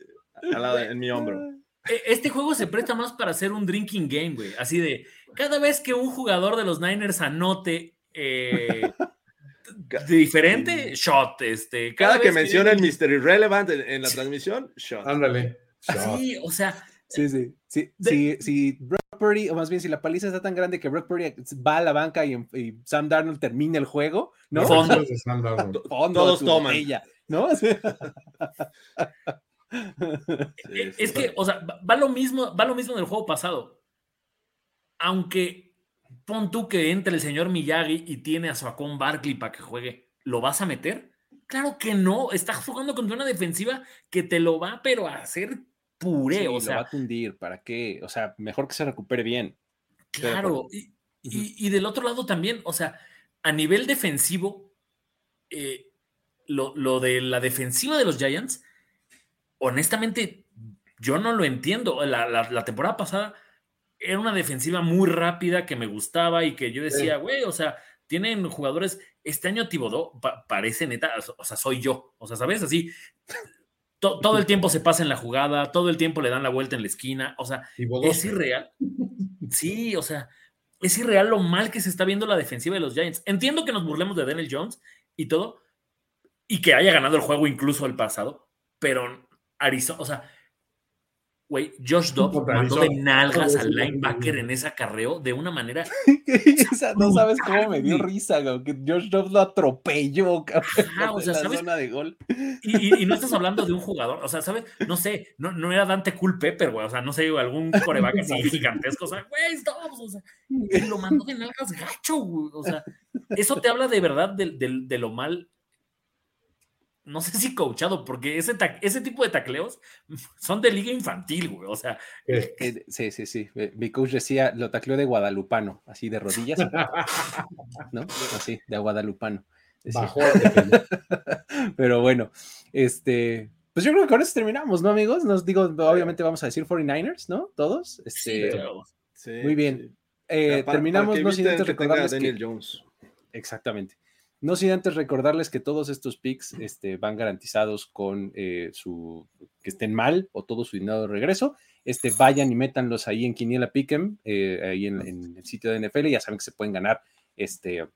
al lado en mi hombro. E- Este juego se presta más para hacer un drinking game, güey. Así de, cada vez que un jugador de los Niners anote eh, [laughs] diferente, shot. Este, Cada que vez menciona el Mr. Irrelevant en, en la transmisión, shot. Ándale. Sí, o sea, Sí, sí. sí. De- Si, si Brock Purdy, o más bien si la paliza está tan grande que Brock Purdy va a la banca y, y Sam Darnold termina el juego, ¿no? Fondo. Fondo. de Sam Darnold. [laughs] Todos toman. botella, ¿no? [laughs] Es que, o sea, va va lo mismo, va lo mismo del juego pasado. Aunque pon tú que entre el señor Miyagi y tiene a Saquon Barkley para que juegue, ¿lo vas a meter? Claro que no. Estás jugando contra una defensiva que te lo va, pero a hacer puré. Sí, o lo sea, va a tundir, ¿para qué? O sea, mejor que se recupere bien. Claro, y, y- y del otro lado también, o sea, a nivel defensivo, eh, lo, lo de la defensiva de los Giants, honestamente, yo no lo entiendo. La, la- la temporada pasada era una defensiva muy rápida que me gustaba y que yo decía, güey, o sea, tienen jugadores, este año Tibodó pa- parece neta, o sea, soy yo, o sea, ¿sabes? Así, to- todo el tiempo se pasa en la jugada, todo el tiempo le dan la vuelta en la esquina, o sea, es irreal. Sí, o sea, es irreal lo mal que se está viendo la defensiva de los Giants. Entiendo que nos burlemos de Daniel Jones y todo, y que haya ganado el juego incluso el pasado, pero Arizona, o sea, Güey, Josh Dobbs mandó de nalgas al linebacker en ese acarreo de una manera. [laughs] O sea, no sabes cómo me dio risa, güey, que Josh Dobbs lo atropelló, [laughs] cabrón, Ajá, o en sea, la ¿sabes? zona de gol. Y, y- y no estás hablando de un jugador, o sea, ¿sabes? No sé, no, no era Dante Culpepper, güey, o sea, no sé, algún [laughs] coreback así gigantesco, o sea, güey, Dobbs, o sea, y lo mandó de nalgas gacho, güey, o sea, eso te habla de verdad de, de- de lo mal, no sé si coachado, porque ese, ese tipo de tacleos [laughs] son de liga infantil, güey, o sea, Eh, Eh, sí, sí, sí. eh, Mi coach decía, lo tacleó de guadalupano, así de rodillas, [laughs] ¿no? Así, de guadalupano. Bajó. [laughs] Pero bueno, este, pues yo creo que con eso terminamos, ¿no, amigos? Nos digo, obviamente vamos a decir 49ers, ¿no? Todos. sí, Este, pero- Sí, Muy bien. sí. eh, Para- terminamos, para que no sin antes recordarles Daniel que, Jones. exactamente. No sin antes recordarles que todos estos picks este, van garantizados con eh, su que estén mal o todo su dinero de regreso. Este, vayan y métanlos ahí en Quiniela Pick'em, eh, ahí en, en el sitio de NFL. Ya saben que se pueden ganar este,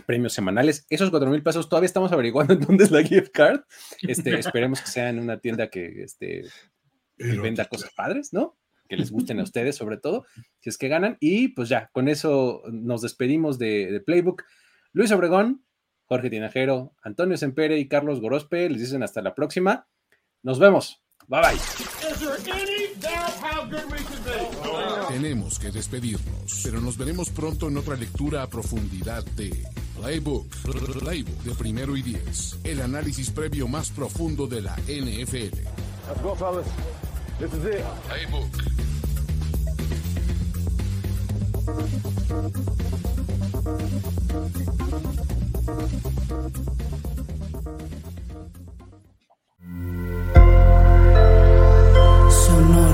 premios semanales. Esos cuatro mil pesos todavía estamos averiguando [laughs] en dónde es la gift card. Este, esperemos que sea en una tienda que este, que venda cosas padres, ¿no? Que les gusten a [laughs] ustedes, sobre todo, si es que ganan. Y pues ya, con eso nos despedimos de, de Playbook. Luis Obregón, Jorge Tinajero, Antonio Sempere y Carlos Gorospe les dicen hasta la próxima. Nos vemos. Bye bye. Tenemos que despedirnos, pero nos veremos pronto en otra lectura a profundidad de Playbook, Playbook de primero y diez, el análisis previo más profundo de la NFL. Let's go, fellas. This is it. Playbook. Sonora.